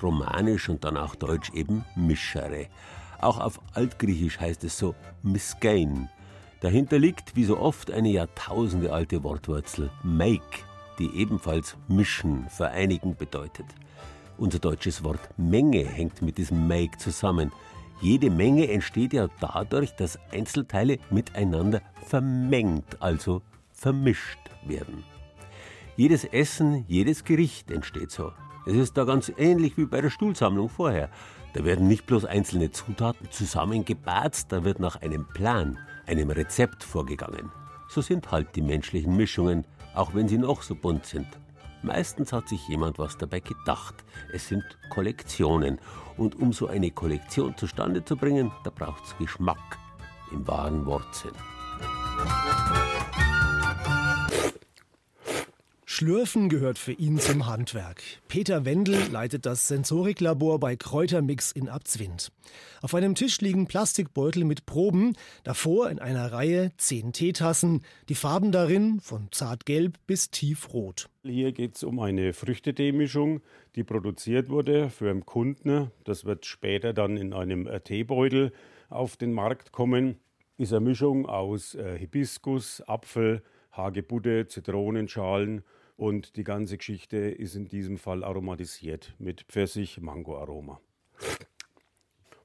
Speaker 3: romanisch und dann auch deutsch eben mischere. Auch auf Altgriechisch heißt es so miskein. Dahinter liegt, wie so oft, eine jahrtausendealte Wortwurzel make, die ebenfalls mischen, vereinigen bedeutet. Unser deutsches Wort Menge hängt mit diesem make zusammen. Jede Menge entsteht ja dadurch, dass Einzelteile miteinander vermengt, also vermischt werden. Jedes Essen, jedes Gericht entsteht so. Es ist da ganz ähnlich wie bei der Stuhlsammlung vorher. Da werden nicht bloß einzelne Zutaten zusammengebatzt, da wird nach einem Plan, einem Rezept vorgegangen. So sind halt die menschlichen Mischungen, auch wenn sie noch so bunt sind. Meistens hat sich jemand was dabei gedacht. Es sind Kollektionen. Und um so eine Kollektion zustande zu bringen, da braucht es Geschmack im wahren Wortsinn.
Speaker 14: Schlürfen gehört für ihn zum Handwerk. Peter Wendel leitet das Sensoriklabor bei Kräutermix in Abzwind. Auf einem Tisch liegen Plastikbeutel mit Proben, davor in einer Reihe zehn Teetassen, die Farben darin von zartgelb bis tiefrot.
Speaker 15: Hier geht es um eine Früchteteemischung, die produziert wurde für einen Kunden. Das wird später dann in einem äh, Teebeutel auf den Markt kommen. Ist eine Mischung aus äh, Hibiskus, Apfel, Hagebutte, Zitronenschalen und die ganze Geschichte ist in diesem Fall aromatisiert mit Pfirsich-Mango-Aroma.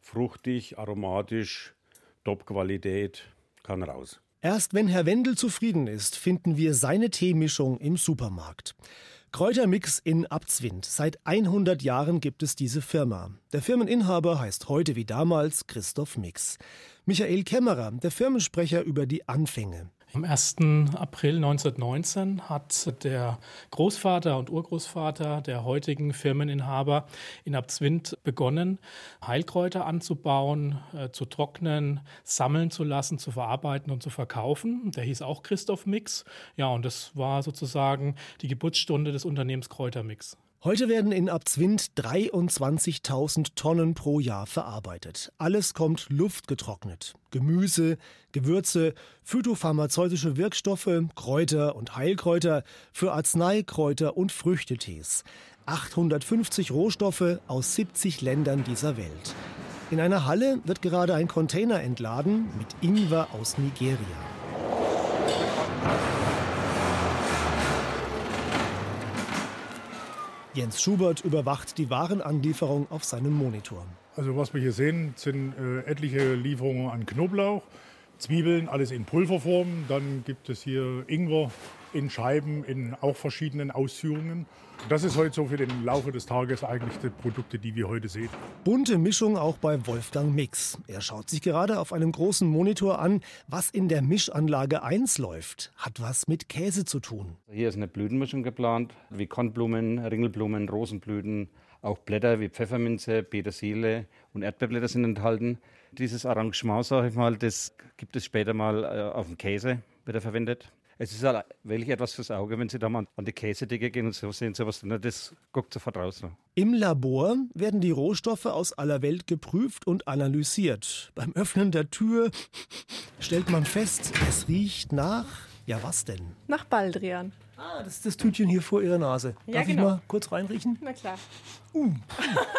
Speaker 15: Fruchtig, aromatisch, Top-Qualität, kann raus.
Speaker 14: Erst wenn Herr Wendel zufrieden ist, finden wir seine Teemischung im Supermarkt. Kräutermix in Abzwind. Seit 100 Jahren gibt es diese Firma. Der Firmeninhaber heißt heute wie damals Christoph Mix. Michael Kämmerer, der Firmensprecher über die Anfänge.
Speaker 16: Am 1. April 1919 hat der Großvater und Urgroßvater der heutigen Firmeninhaber in Abzwind begonnen, Heilkräuter anzubauen, äh, zu trocknen, sammeln zu lassen, zu verarbeiten und zu verkaufen. Der hieß auch Christoph Mix. Ja, und das war sozusagen die Geburtsstunde des Unternehmens Kräutermix.
Speaker 14: Heute werden in Abzwind 23.000 Tonnen pro Jahr verarbeitet. Alles kommt luftgetrocknet. Gemüse, Gewürze, phytopharmazeutische Wirkstoffe, Kräuter und Heilkräuter für Arzneikräuter und Früchtetees. 850 Rohstoffe aus 70 Ländern dieser Welt. In einer Halle wird gerade ein Container entladen mit Ingwer aus Nigeria. Jens Schubert überwacht die Warenanlieferung auf seinem Monitor.
Speaker 17: Also was wir hier sehen, sind äh, etliche Lieferungen an Knoblauch, Zwiebeln, alles in Pulverform. Dann gibt es hier Ingwer in Scheiben in auch verschiedenen Ausführungen. Das ist heute so für den Laufe des Tages eigentlich die Produkte, die wir heute sehen.
Speaker 14: Bunte Mischung auch bei Wolfgang Mix. Er schaut sich gerade auf einem großen Monitor an, was in der Mischanlage 1 läuft. Hat was mit Käse zu tun.
Speaker 18: Hier ist eine Blütenmischung geplant, wie Kornblumen, Ringelblumen, Rosenblüten, auch Blätter wie Pfefferminze, Petersilie und Erdbeerblätter sind enthalten. Dieses Arrangement, sage ich mal, das gibt es später mal äh, auf dem Käse, wird er verwendet. Es ist halt wirklich etwas fürs Auge, wenn Sie da mal an die Käsedicke gehen und so sehen sowas drin, das guckt sofort raus. Ne?
Speaker 14: Im Labor werden die Rohstoffe aus aller Welt geprüft und analysiert. Beim Öffnen der Tür stellt man fest, es riecht nach. Ja, was denn?
Speaker 19: Nach Baldrian.
Speaker 14: Ah, das ist das Tütchen hier vor Ihrer Nase.
Speaker 19: Ja,
Speaker 14: Darf
Speaker 19: genau.
Speaker 14: ich mal kurz reinriechen?
Speaker 19: Na klar.
Speaker 14: Uh.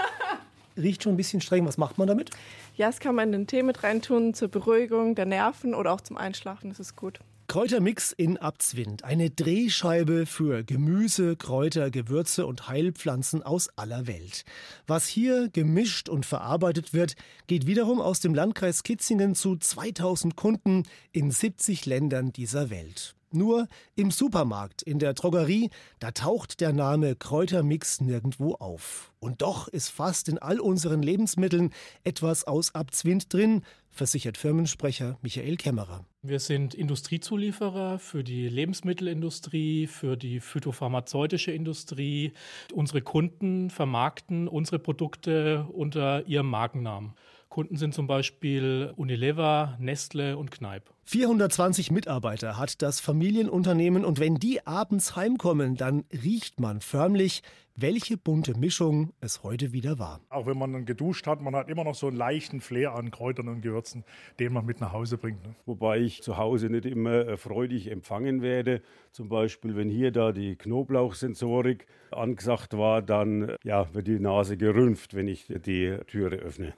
Speaker 14: Riecht schon ein bisschen streng. Was macht man damit?
Speaker 19: Ja, das kann man in den Tee mit reintun zur Beruhigung der Nerven oder auch zum Einschlafen. Das ist gut.
Speaker 14: Kräutermix in Abzwind. Eine Drehscheibe für Gemüse, Kräuter, Gewürze und Heilpflanzen aus aller Welt. Was hier gemischt und verarbeitet wird, geht wiederum aus dem Landkreis Kitzingen zu 2000 Kunden in 70 Ländern dieser Welt. Nur im Supermarkt, in der Drogerie, da taucht der Name Kräutermix nirgendwo auf. Und doch ist fast in all unseren Lebensmitteln etwas aus Abzwind drin, versichert Firmensprecher Michael Kämmerer.
Speaker 16: Wir sind Industriezulieferer für die Lebensmittelindustrie, für die phytopharmazeutische Industrie. Unsere Kunden vermarkten unsere Produkte unter ihrem Markennamen. Kunden sind zum Beispiel Unilever, Nestle und Kneipp.
Speaker 14: 420 Mitarbeiter hat das Familienunternehmen und wenn die abends heimkommen, dann riecht man förmlich, welche bunte Mischung es heute wieder war.
Speaker 17: Auch wenn man dann geduscht hat, man hat immer noch so einen leichten Flair an Kräutern und Gewürzen, den man mit nach Hause bringt. Ne?
Speaker 15: Wobei ich zu Hause nicht immer äh, freudig empfangen werde. Zum Beispiel, wenn hier da die Knoblauchsensorik angesagt war, dann äh, ja, wird die Nase gerümpft, wenn ich die Türe öffne.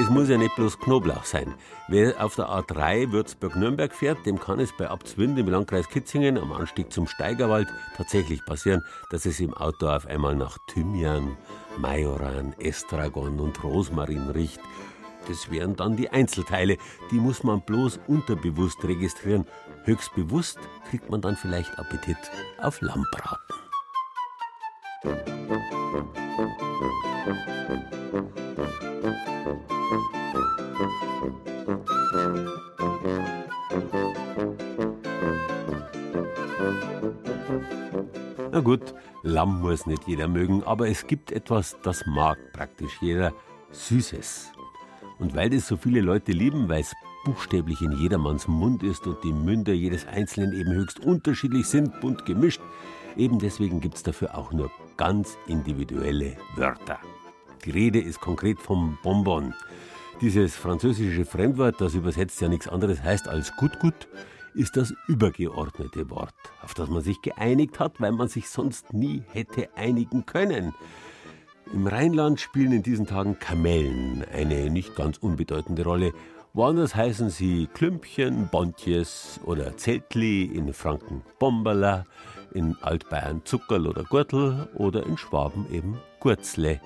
Speaker 3: Es muss ja nicht bloß Knoblauch sein. Wer auf der A3 Würzburg-Nürnberg fährt, dem kann es bei Abtswind im Landkreis Kitzingen am Anstieg zum Steigerwald tatsächlich passieren, dass es im Auto auf einmal nach Thymian, Majoran, Estragon und Rosmarin riecht. Das wären dann die Einzelteile. Die muss man bloß unterbewusst registrieren. Höchst bewusst kriegt man dann vielleicht Appetit auf Lammbraten. Na gut, Lamm muss nicht jeder mögen, aber es gibt etwas, das mag praktisch jeder, Süßes. Und weil das so viele Leute lieben, weil es buchstäblich in jedermanns Mund ist und die Münder jedes Einzelnen eben höchst unterschiedlich sind, bunt gemischt, eben deswegen gibt es dafür auch nur ganz individuelle Wörter. Die Rede ist konkret vom Bonbon. Dieses französische Fremdwort, das übersetzt ja nichts anderes heißt als gut gut, ist das übergeordnete Wort, auf das man sich geeinigt hat, weil man sich sonst nie hätte einigen können. Im Rheinland spielen in diesen Tagen Kamellen eine nicht ganz unbedeutende Rolle. Woanders heißen sie Klümpchen, Bontjes oder Zeltli, in Franken Bomberla, in Altbayern Zuckerl oder Gürtel oder in Schwaben eben Gurzle.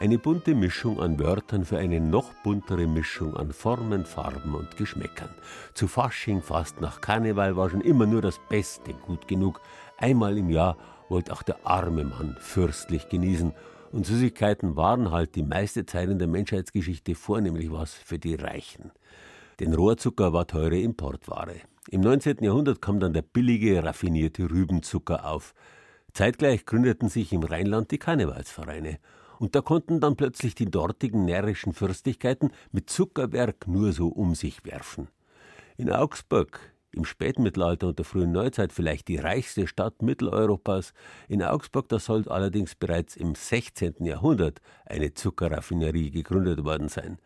Speaker 3: Eine bunte Mischung an Wörtern für eine noch buntere Mischung an Formen, Farben und Geschmäckern. Zu Fasching fast nach Karneval war schon immer nur das Beste gut genug. Einmal im Jahr wollte auch der arme Mann fürstlich genießen. Und Süßigkeiten waren halt die meiste Zeit in der Menschheitsgeschichte vornehmlich was für die Reichen. Denn Rohrzucker war teure Importware. Im 19. Jahrhundert kam dann der billige, raffinierte Rübenzucker auf. Zeitgleich gründeten sich im Rheinland die Karnevalsvereine. Und da konnten dann plötzlich die dortigen närrischen Fürstlichkeiten mit Zuckerwerk nur so um sich werfen. In Augsburg, im Spätmittelalter und der frühen Neuzeit vielleicht die reichste Stadt Mitteleuropas, in Augsburg, da soll allerdings bereits im 16. Jahrhundert eine Zuckerraffinerie gegründet worden sein.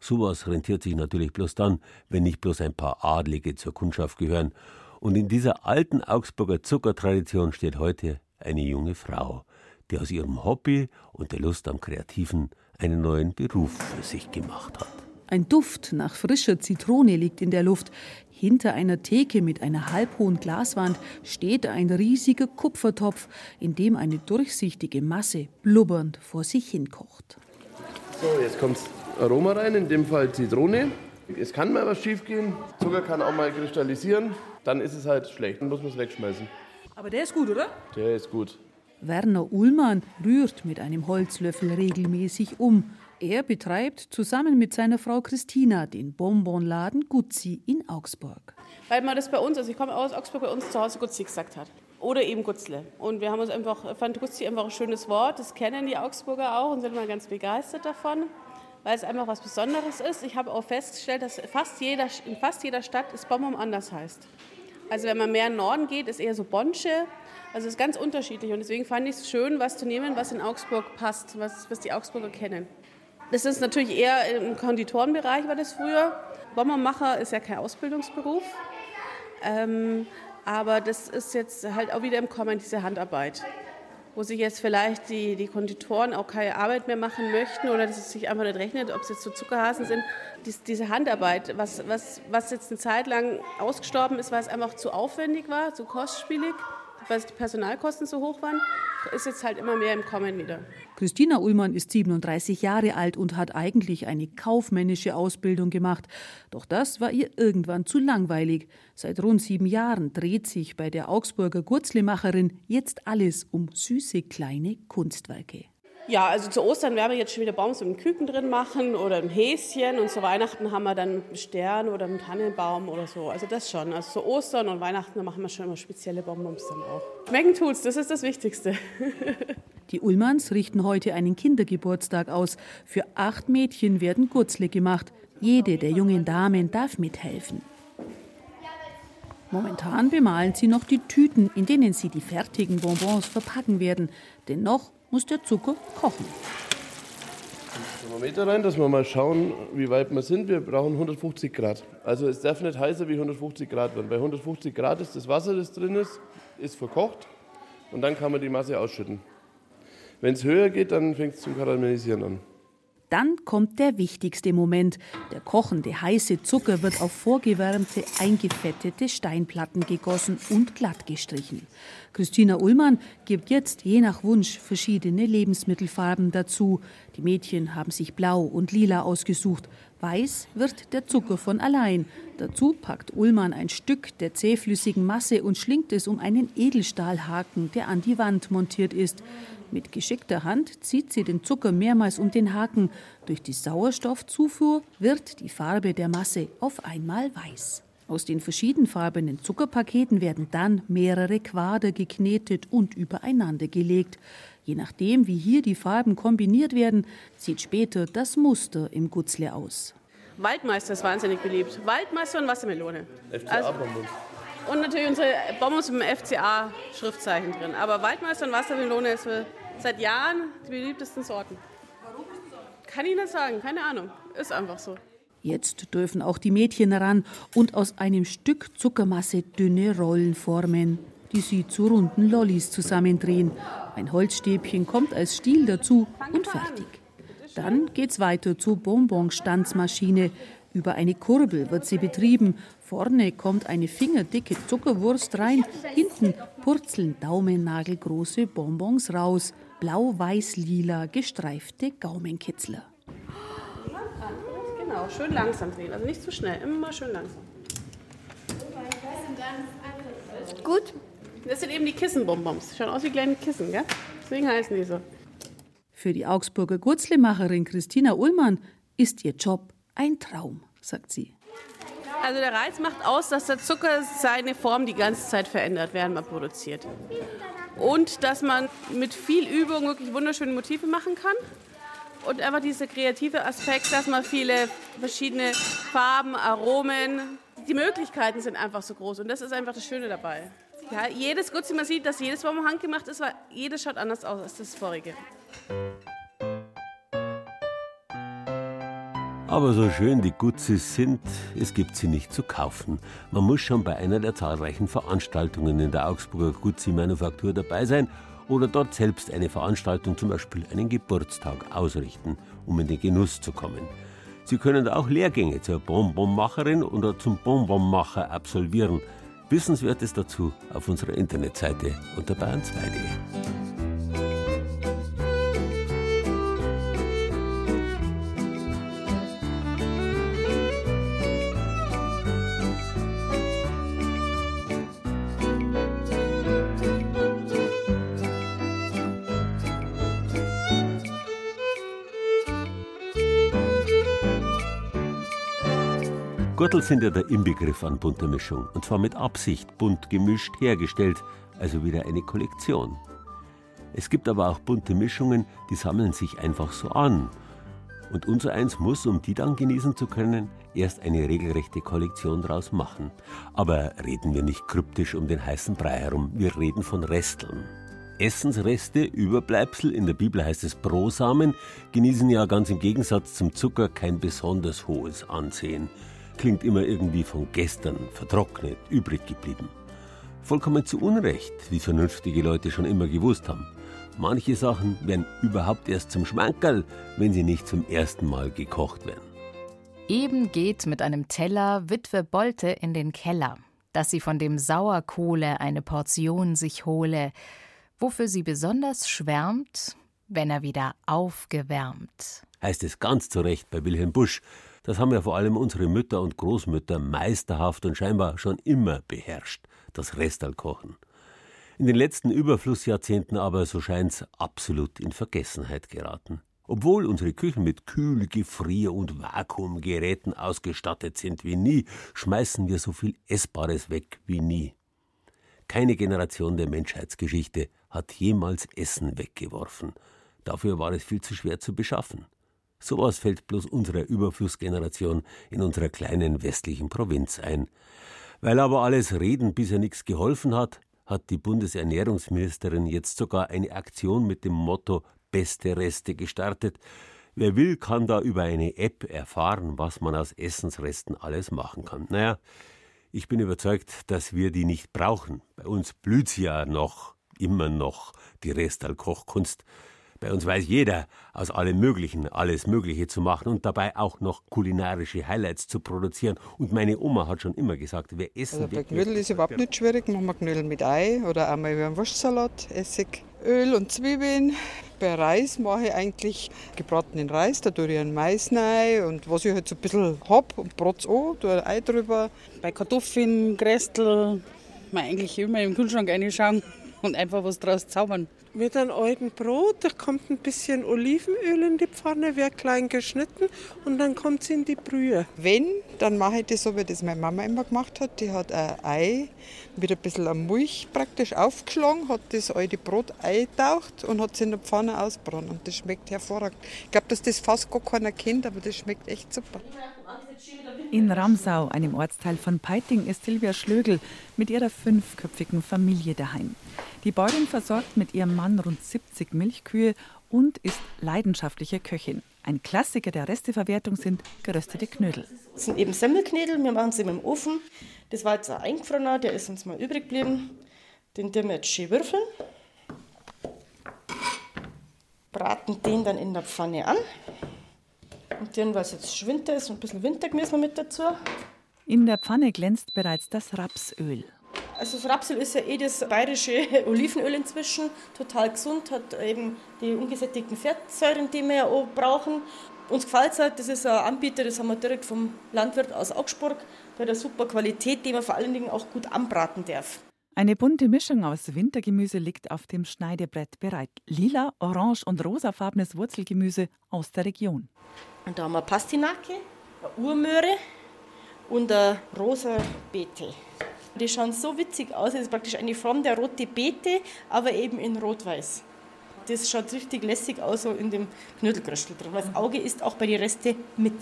Speaker 3: Sowas rentiert sich natürlich bloß dann, wenn nicht bloß ein paar Adlige zur Kundschaft gehören. Und in dieser alten Augsburger Zuckertradition steht heute eine junge Frau, die aus ihrem Hobby und der Lust am Kreativen einen neuen Beruf für sich gemacht hat.
Speaker 20: Ein Duft nach frischer Zitrone liegt in der Luft. Hinter einer Theke mit einer halbhohen Glaswand steht ein riesiger Kupfertopf, in dem eine durchsichtige Masse blubbernd vor sich hin kocht.
Speaker 21: So, jetzt kommt Aroma rein, in dem Fall Zitrone. Es kann mal was schief gehen. Zucker kann auch mal kristallisieren. Dann ist es halt schlecht. Dann muss man es wegschmeißen.
Speaker 20: Aber der ist gut, oder?
Speaker 21: Der ist gut.
Speaker 20: Werner Ullmann rührt mit einem Holzlöffel regelmäßig um. Er betreibt zusammen mit seiner Frau Christina den Bonbonladen Guzzi in Augsburg.
Speaker 22: Weil man das bei uns, also ich komme aus Augsburg, bei uns zu Hause Guzzi gesagt hat. Oder eben Gutzle. Und wir haben uns einfach, fand Guzzi einfach ein schönes Wort. Das kennen die Augsburger auch und sind immer ganz begeistert davon, weil es einfach was Besonderes ist. Ich habe auch festgestellt, dass fast jeder, in fast jeder Stadt das Bonbon anders heißt. Also wenn man mehr in den Norden geht, ist eher so Bonsche. Also es ist ganz unterschiedlich und deswegen fand ich es schön, was zu nehmen, was in Augsburg passt, was, was die Augsburger kennen. Das ist natürlich eher im Konditorenbereich war das früher. Bonbonmacher ist ja kein Ausbildungsberuf. Ähm, aber das ist jetzt halt auch wieder im Kommen, diese Handarbeit. Wo sich jetzt vielleicht die, die Konditoren auch keine Arbeit mehr machen möchten oder dass es sich einfach nicht rechnet, ob es jetzt so Zuckerhasen sind. Dies, diese Handarbeit, was, was, was jetzt eine Zeit lang ausgestorben ist, weil es einfach zu aufwendig war, zu kostspielig weil die Personalkosten so hoch waren, ist jetzt halt immer mehr im Kommen wieder.
Speaker 20: Christina Ullmann ist 37 Jahre alt und hat eigentlich eine kaufmännische Ausbildung gemacht. Doch das war ihr irgendwann zu langweilig. Seit rund sieben Jahren dreht sich bei der Augsburger Gurzlemacherin jetzt alles um süße kleine Kunstwerke.
Speaker 22: Ja, also zu Ostern werden wir jetzt schon wieder Baums mit Küken drin machen oder ein Häschen und zu Weihnachten haben wir dann einen Stern oder einen Tannenbaum oder so. Also das schon. Also zu Ostern und Weihnachten machen wir schon immer spezielle Bonbons dann auch. Schmecken tut's, das ist das Wichtigste.
Speaker 20: Die Ullmanns richten heute einen Kindergeburtstag aus. Für acht Mädchen werden Gutzle gemacht. Jede der jungen Damen darf mithelfen. Momentan bemalen sie noch die Tüten, in denen sie die fertigen Bonbons verpacken werden. Denn noch muss der Zucker kochen.
Speaker 21: Thermometer rein, dass wir mal schauen, wie weit wir sind. Wir brauchen 150 Grad. Also es darf nicht heißer wie 150 Grad werden. Bei 150 Grad ist das Wasser, das drin ist, ist verkocht und dann kann man die Masse ausschütten. Wenn es höher geht, dann fängt es zum Karamellisieren an.
Speaker 20: Dann kommt der wichtigste Moment. Der kochende heiße Zucker wird auf vorgewärmte, eingefettete Steinplatten gegossen und glatt gestrichen. Christina Ullmann gibt jetzt je nach Wunsch verschiedene Lebensmittelfarben dazu. Die Mädchen haben sich blau und lila ausgesucht. Weiß wird der Zucker von allein. Dazu packt Ullmann ein Stück der zähflüssigen Masse und schlingt es um einen Edelstahlhaken, der an die Wand montiert ist. Mit geschickter Hand zieht sie den Zucker mehrmals um den Haken. Durch die Sauerstoffzufuhr wird die Farbe der Masse auf einmal weiß. Aus den verschiedenfarbenen Zuckerpaketen werden dann mehrere Quader geknetet und übereinander gelegt. Je nachdem, wie hier die Farben kombiniert werden, sieht später das Muster im Gutzle aus.
Speaker 22: Waldmeister ist wahnsinnig beliebt. Waldmeister und Wassermelone.
Speaker 21: FCA-Bonbons.
Speaker 22: Und natürlich unsere Bonbons mit dem FCA-Schriftzeichen drin. Aber Waldmeister und Wassermelone ist seit Jahren die beliebtesten Sorten. Kann ich nicht sagen, keine Ahnung. Ist einfach so.
Speaker 20: Jetzt dürfen auch die Mädchen ran und aus einem Stück Zuckermasse dünne Rollen formen, die sie zu runden Lollis zusammendrehen. Ein Holzstäbchen kommt als Stiel dazu und fertig. Dann geht's weiter zur Bonbonstanzmaschine. Über eine Kurbel wird sie betrieben. Vorne kommt eine fingerdicke Zuckerwurst rein, hinten purzeln daumennagelgroße Bonbons raus, blau-weiß-lila gestreifte Gaumenkitzler.
Speaker 22: Genau, schön langsam drehen, also nicht zu schnell, immer schön langsam. Gut. Das sind eben die Kissenbonbons. Schauen aus wie kleine Kissen, gell? Deswegen heißen die so.
Speaker 20: Für die Augsburger Gurzlemacherin Christina Ullmann ist ihr Job ein Traum, sagt sie.
Speaker 22: Also der Reiz macht aus, dass der Zucker seine Form die ganze Zeit verändert, während man produziert. Und dass man mit viel Übung wirklich wunderschöne Motive machen kann. Und einfach dieser kreative Aspekt, dass man viele verschiedene Farben, Aromen, die Möglichkeiten sind einfach so groß. Und das ist einfach das Schöne dabei. Ja, jedes Gutzi, man sieht, dass jedes Bonbon handgemacht ist, weil jedes schaut anders aus als das vorige.
Speaker 3: Aber so schön die Gutzis sind, es gibt sie nicht zu kaufen. Man muss schon bei einer der zahlreichen Veranstaltungen in der Augsburger Gutzi-Manufaktur dabei sein oder dort selbst eine Veranstaltung, zum Beispiel einen Geburtstag, ausrichten, um in den Genuss zu kommen. Sie können auch Lehrgänge zur Bonbonmacherin oder zum Bonbonmacher absolvieren. Wissenswertes dazu auf unserer Internetseite unter bayern2.de. Gürtel sind ja der Inbegriff an bunter Mischung und zwar mit Absicht bunt gemischt hergestellt, also wieder eine Kollektion. Es gibt aber auch bunte Mischungen, die sammeln sich einfach so an. Und unser eins muss, um die dann genießen zu können, erst eine regelrechte Kollektion draus machen. Aber reden wir nicht kryptisch um den heißen Brei herum, wir reden von Resteln. Essensreste, Überbleibsel, in der Bibel heißt es Brosamen, genießen ja ganz im Gegensatz zum Zucker kein besonders hohes Ansehen klingt immer irgendwie von gestern, vertrocknet, übrig geblieben. Vollkommen zu Unrecht, wie vernünftige Leute schon immer gewusst haben. Manche Sachen werden überhaupt erst zum Schmankerl, wenn sie nicht zum ersten Mal gekocht werden.
Speaker 23: Eben geht mit einem Teller Witwe Bolte in den Keller, dass sie von dem Sauerkohle eine Portion sich hole, wofür sie besonders schwärmt, wenn er wieder aufgewärmt.
Speaker 3: Heißt es ganz zu Recht bei Wilhelm Busch, das haben ja vor allem unsere Mütter und Großmütter meisterhaft und scheinbar schon immer beherrscht, das Restalkochen. In den letzten Überflussjahrzehnten aber, so scheint's, absolut in Vergessenheit geraten. Obwohl unsere Küchen mit Kühl-, Gefrier- und Vakuumgeräten ausgestattet sind wie nie, schmeißen wir so viel Essbares weg wie nie. Keine Generation der Menschheitsgeschichte hat jemals Essen weggeworfen. Dafür war es viel zu schwer zu beschaffen. Sowas fällt bloß unserer Überflussgeneration in unserer kleinen westlichen Provinz ein. Weil aber alles Reden bisher nichts geholfen hat, hat die Bundesernährungsministerin jetzt sogar eine Aktion mit dem Motto Beste Reste gestartet. Wer will, kann da über eine App erfahren, was man aus Essensresten alles machen kann. Naja, ich bin überzeugt, dass wir die nicht brauchen. Bei uns blüht ja noch, immer noch, die Restal-Kochkunst. Bei uns weiß jeder, aus allem Möglichen alles Mögliche zu machen und dabei auch noch kulinarische Highlights zu produzieren. Und meine Oma hat schon immer gesagt, wer essen
Speaker 24: also bei Knödel ist überhaupt nicht schwierig. Machen wir Knödel mit Ei oder einmal über einen Wurstsalat, Essig, Öl und Zwiebeln. Bei Reis mache ich eigentlich gebratenen Reis, da tue ich einen Mais rein und was ich halt so ein bisschen habe und brot's an, tue ein Ei drüber.
Speaker 25: Bei Kartoffeln, Grästel, man eigentlich immer im Kühlschrank reinschauen und einfach was draus zaubern.
Speaker 26: Mit einem alten Brot, da kommt ein bisschen Olivenöl in die Pfanne, wird klein geschnitten und dann kommt es in die Brühe.
Speaker 24: Wenn, dann mache ich das so, wie das meine Mama immer gemacht hat. Die hat ein Ei mit ein bisschen Milch praktisch aufgeschlagen, hat das alte Brot eingetaucht und hat es in der Pfanne ausbrannt. Und das schmeckt hervorragend. Ich glaube, dass das fast gar keiner kennt, aber das schmeckt echt super.
Speaker 27: In Ramsau, einem Ortsteil von Peiting, ist Silvia Schlögel mit ihrer fünfköpfigen Familie daheim. Die Bäuerin versorgt mit ihrem Mann rund 70 Milchkühe und ist leidenschaftliche Köchin. Ein Klassiker der Resteverwertung sind geröstete Knödel.
Speaker 28: Das sind eben Semmelknödel, wir machen sie im Ofen. Das war jetzt ein eingefrorener, der ist uns mal übrig geblieben. Den tun wir jetzt schön würfeln. Braten den dann in der Pfanne an. Und dann, weil es jetzt Winter ist, ein bisschen Wintergemüse mit dazu.
Speaker 27: In der Pfanne glänzt bereits das Rapsöl.
Speaker 28: Also das Rapsöl ist ja eh das bayerische Olivenöl inzwischen, total gesund, hat eben die ungesättigten Fettsäuren, die wir ja auch brauchen. Uns gefällt es halt, das ist ein Anbieter, das haben wir direkt vom Landwirt aus Augsburg, der hat super Qualität, die man vor allen Dingen auch gut anbraten darf.
Speaker 27: Eine bunte Mischung aus Wintergemüse liegt auf dem Schneidebrett bereit. Lila, orange und rosafarbenes Wurzelgemüse aus der Region.
Speaker 28: Und da haben wir Pastinake, eine Urmöhre und eine rosa Beete. Die schauen so witzig aus, das ist praktisch eine Form der rote Beete, aber eben in rot-weiß. Das schaut richtig lässig aus, so in dem Knödelgröstel drin. Das Auge ist auch bei den Reste mit.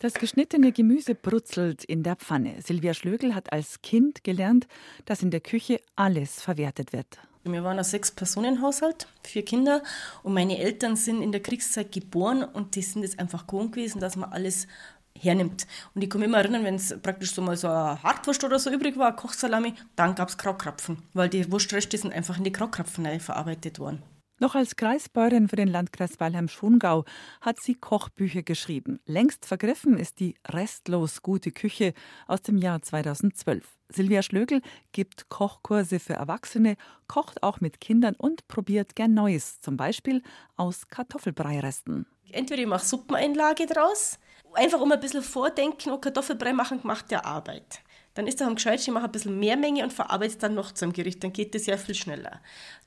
Speaker 27: Das geschnittene Gemüse brutzelt in der Pfanne. Silvia Schlögel hat als Kind gelernt, dass in der Küche alles verwertet wird.
Speaker 28: Wir waren ein Sechs-Personen-Haushalt, vier Kinder und meine Eltern sind in der Kriegszeit geboren und die sind jetzt einfach gewohnt gewesen, dass man alles hernimmt. Und ich kann mich immer erinnern, wenn es praktisch so mal so eine Hartwurst oder so übrig war, Kochsalami, dann gab es Kraukrapfen, weil die Wurstreste sind einfach in die Kraukrapfen verarbeitet worden.
Speaker 27: Noch als Kreisbäuerin für den Landkreis Weilheim-Schongau hat sie Kochbücher geschrieben. Längst vergriffen ist die Restlos gute Küche aus dem Jahr 2012. Silvia Schlögel gibt Kochkurse für Erwachsene, kocht auch mit Kindern und probiert gern Neues, zum Beispiel aus Kartoffelbreiresten.
Speaker 28: Entweder ich mache Suppeneinlage draus, einfach um ein bisschen vordenken, oh, Kartoffelbrei machen macht ja Arbeit. Dann ist daheim gescheit, ich mache ein bisschen mehr Menge und verarbeite es dann noch zum Gericht. Dann geht das ja viel schneller.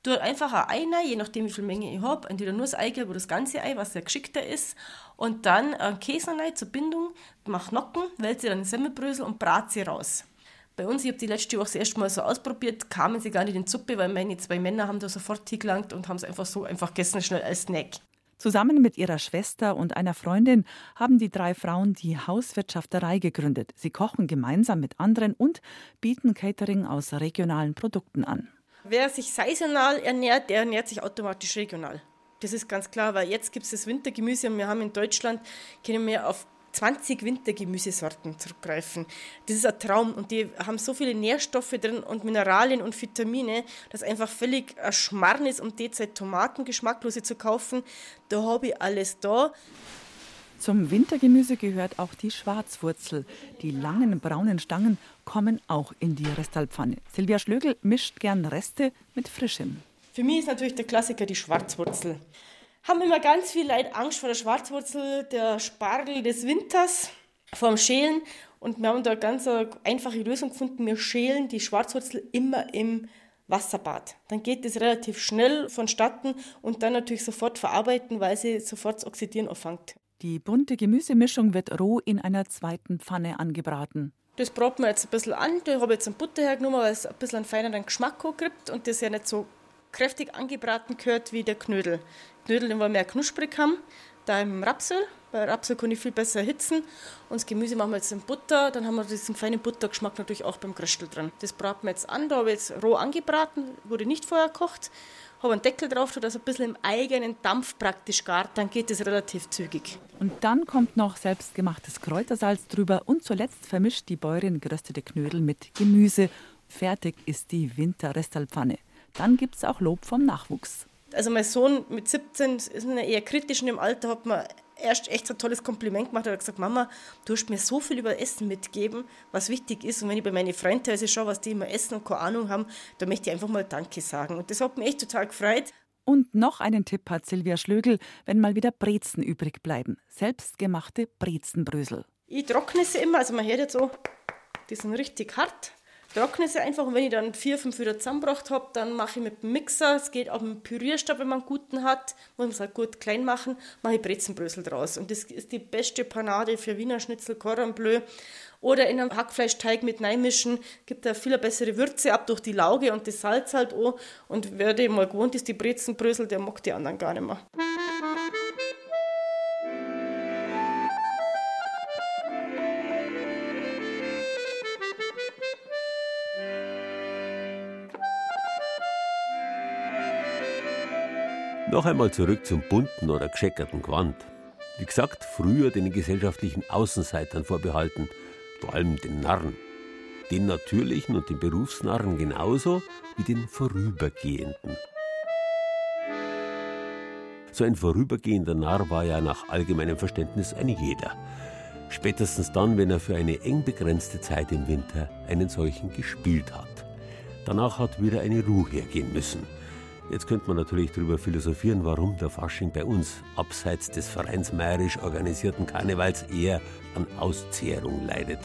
Speaker 28: Du einfach ein Ei je nachdem, wie viel Menge ich habe. Entweder nur das Eigelb oder das ganze Ei, was ja geschickter ist. Und dann ein Käse rein zur Bindung, mache Nocken, wälze dann in Semmelbrösel und brate sie raus. Bei uns, ich habe die letzte Woche das erste Mal so ausprobiert, kamen sie gar nicht in die Suppe, weil meine zwei Männer haben da sofort hingelangt und haben es einfach so einfach gegessen, schnell als Snack.
Speaker 27: Zusammen mit ihrer Schwester und einer Freundin haben die drei Frauen die Hauswirtschafterei gegründet. Sie kochen gemeinsam mit anderen und bieten Catering aus regionalen Produkten an.
Speaker 28: Wer sich saisonal ernährt, der ernährt sich automatisch regional. Das ist ganz klar, weil jetzt gibt es das Wintergemüse und wir haben in Deutschland, können wir auf 20 Wintergemüsesorten zurückgreifen. Das ist ein Traum und die haben so viele Nährstoffe drin und Mineralien und Vitamine, dass einfach völlig ein Schmarrn ist, um derzeit Tomaten geschmacklose zu kaufen. Da habe ich alles da.
Speaker 27: Zum Wintergemüse gehört auch die Schwarzwurzel. Die langen braunen Stangen kommen auch in die Restalpfanne. Silvia Schlögel mischt gern Reste mit Frischem.
Speaker 28: Für mich ist natürlich der Klassiker die Schwarzwurzel haben immer ganz viel Leid Angst vor der Schwarzwurzel, der Spargel des Winters, vorm Schälen. Und wir haben da eine ganz einfache Lösung gefunden. Wir schälen die Schwarzwurzel immer im Wasserbad. Dann geht es relativ schnell vonstatten und dann natürlich sofort verarbeiten, weil sie sofort das Oxidieren auffängt.
Speaker 27: Die bunte Gemüsemischung wird roh in einer zweiten Pfanne angebraten.
Speaker 28: Das braten wir jetzt ein bisschen an. Da habe ich jetzt ein Butter hergenommen, weil es ein bisschen einen feineren Geschmack gibt und das ja nicht so kräftig angebraten gehört wie der Knödel. Knödel, den wollen wir mehr knusprig haben. Da im Rapsöl. Bei Rapsöl kann ich viel besser erhitzen. Und das Gemüse machen wir jetzt in Butter. Dann haben wir diesen feinen Buttergeschmack natürlich auch beim Christel drin. Das braten wir jetzt an. Da habe ich jetzt roh angebraten, wurde nicht vorher gekocht habe einen Deckel drauf, dass ein bisschen im eigenen Dampf praktisch gart, dann geht es relativ zügig.
Speaker 27: Und dann kommt noch selbstgemachtes Kräutersalz drüber und zuletzt vermischt die Bäuerin geröstete Knödel mit Gemüse. Fertig ist die Winterrestalpfanne. Dann gibt es auch Lob vom Nachwuchs.
Speaker 28: Also mein Sohn mit 17 ist eher kritisch in dem Alter, hat mir erst echt so ein tolles Kompliment gemacht. Er hat gesagt, Mama, du hast mir so viel über Essen mitgegeben, was wichtig ist. Und wenn ich bei meinen Freunden schaue, was die immer essen und keine Ahnung haben, dann möchte ich einfach mal Danke sagen. Und das hat mich echt total gefreut.
Speaker 27: Und noch einen Tipp hat Silvia Schlögel, wenn mal wieder Brezen übrig bleiben. Selbstgemachte Brezenbrösel.
Speaker 28: Ich trockne sie immer, also man hört jetzt so, die sind richtig hart trockne sie einfach und wenn ich dann vier, fünf wieder zusammengebracht habe, dann mache ich mit dem Mixer, es geht auch mit dem Pürierstab, wenn man einen guten hat, muss man es halt gut klein machen, mache ich Brezenbrösel draus. Und das ist die beste Panade für Wiener Schnitzel, Cordon Bleu oder in einem Hackfleischteig mit mischen, gibt da viel bessere Würze ab durch die Lauge und das Salz halt auch. Und wer die mal gewohnt ist, die Brezenbrösel, der mag die anderen gar nicht mehr.
Speaker 3: Noch einmal zurück zum bunten oder gescheckerten Quant. Wie gesagt, früher den gesellschaftlichen Außenseitern vorbehalten, vor allem den Narren. Den natürlichen und den Berufsnarren genauso wie den Vorübergehenden. So ein vorübergehender Narr war ja nach allgemeinem Verständnis ein jeder. Spätestens dann, wenn er für eine eng begrenzte Zeit im Winter einen solchen gespielt hat. Danach hat wieder eine Ruhe hergehen müssen – Jetzt könnte man natürlich darüber philosophieren, warum der Fasching bei uns abseits des vereinsmeierisch organisierten Karnevals eher an Auszehrung leidet.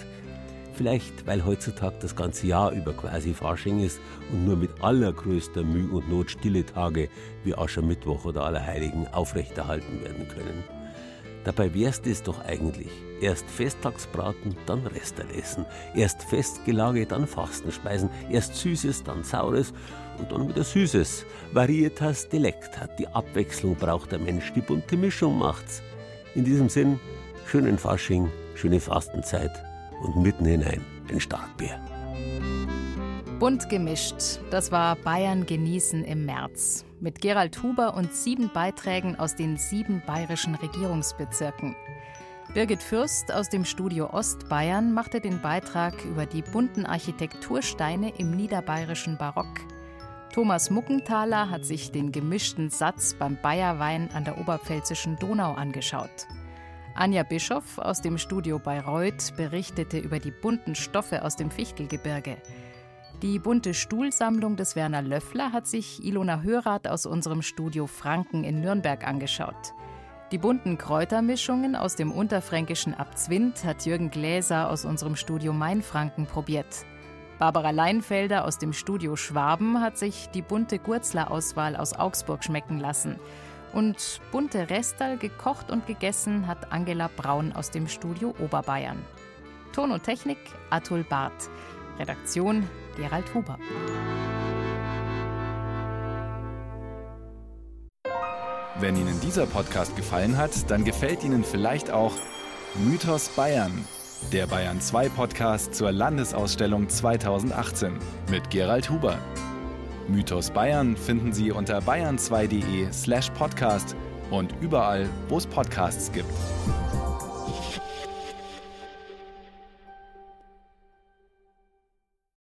Speaker 3: Vielleicht, weil heutzutage das ganze Jahr über quasi Fasching ist und nur mit allergrößter Mühe und Not stille Tage wie Aschermittwoch oder Allerheiligen aufrechterhalten werden können. Dabei wär's das doch eigentlich. Erst Festtagsbraten, dann Restenessen. Erst Festgelage, dann Fastenspeisen. Erst Süßes, dann Saures und dann wieder Süßes. Varietas delecta. Die Abwechslung braucht der Mensch, die bunte Mischung macht's. In diesem Sinn, schönen Fasching, schöne Fastenzeit und mitten hinein ein Starkbier.
Speaker 23: Bunt gemischt, das war Bayern genießen im März mit Gerald Huber und sieben Beiträgen aus den sieben bayerischen Regierungsbezirken. Birgit Fürst aus dem Studio Ostbayern machte den Beitrag über die bunten Architektursteine im niederbayerischen Barock. Thomas Muckenthaler hat sich den gemischten Satz beim Bayerwein an der oberpfälzischen Donau angeschaut. Anja Bischoff aus dem Studio Bayreuth berichtete über die bunten Stoffe aus dem Fichtelgebirge. Die bunte Stuhlsammlung des Werner Löffler hat sich Ilona Hörath aus unserem Studio Franken in Nürnberg angeschaut. Die bunten Kräutermischungen aus dem unterfränkischen Abzwind hat Jürgen Gläser aus unserem Studio Mainfranken probiert. Barbara Leinfelder aus dem Studio Schwaben hat sich die bunte Gurzler-Auswahl aus Augsburg schmecken lassen. Und bunte Restal gekocht und gegessen hat Angela Braun aus dem Studio Oberbayern. Ton und Technik Atul Barth. Redaktion Gerald Huber.
Speaker 29: Wenn Ihnen dieser Podcast gefallen hat, dann gefällt Ihnen vielleicht auch Mythos Bayern, der Bayern 2 Podcast zur Landesausstellung 2018 mit Gerald Huber. Mythos Bayern finden Sie unter bayern2.de slash podcast und überall, wo es Podcasts gibt.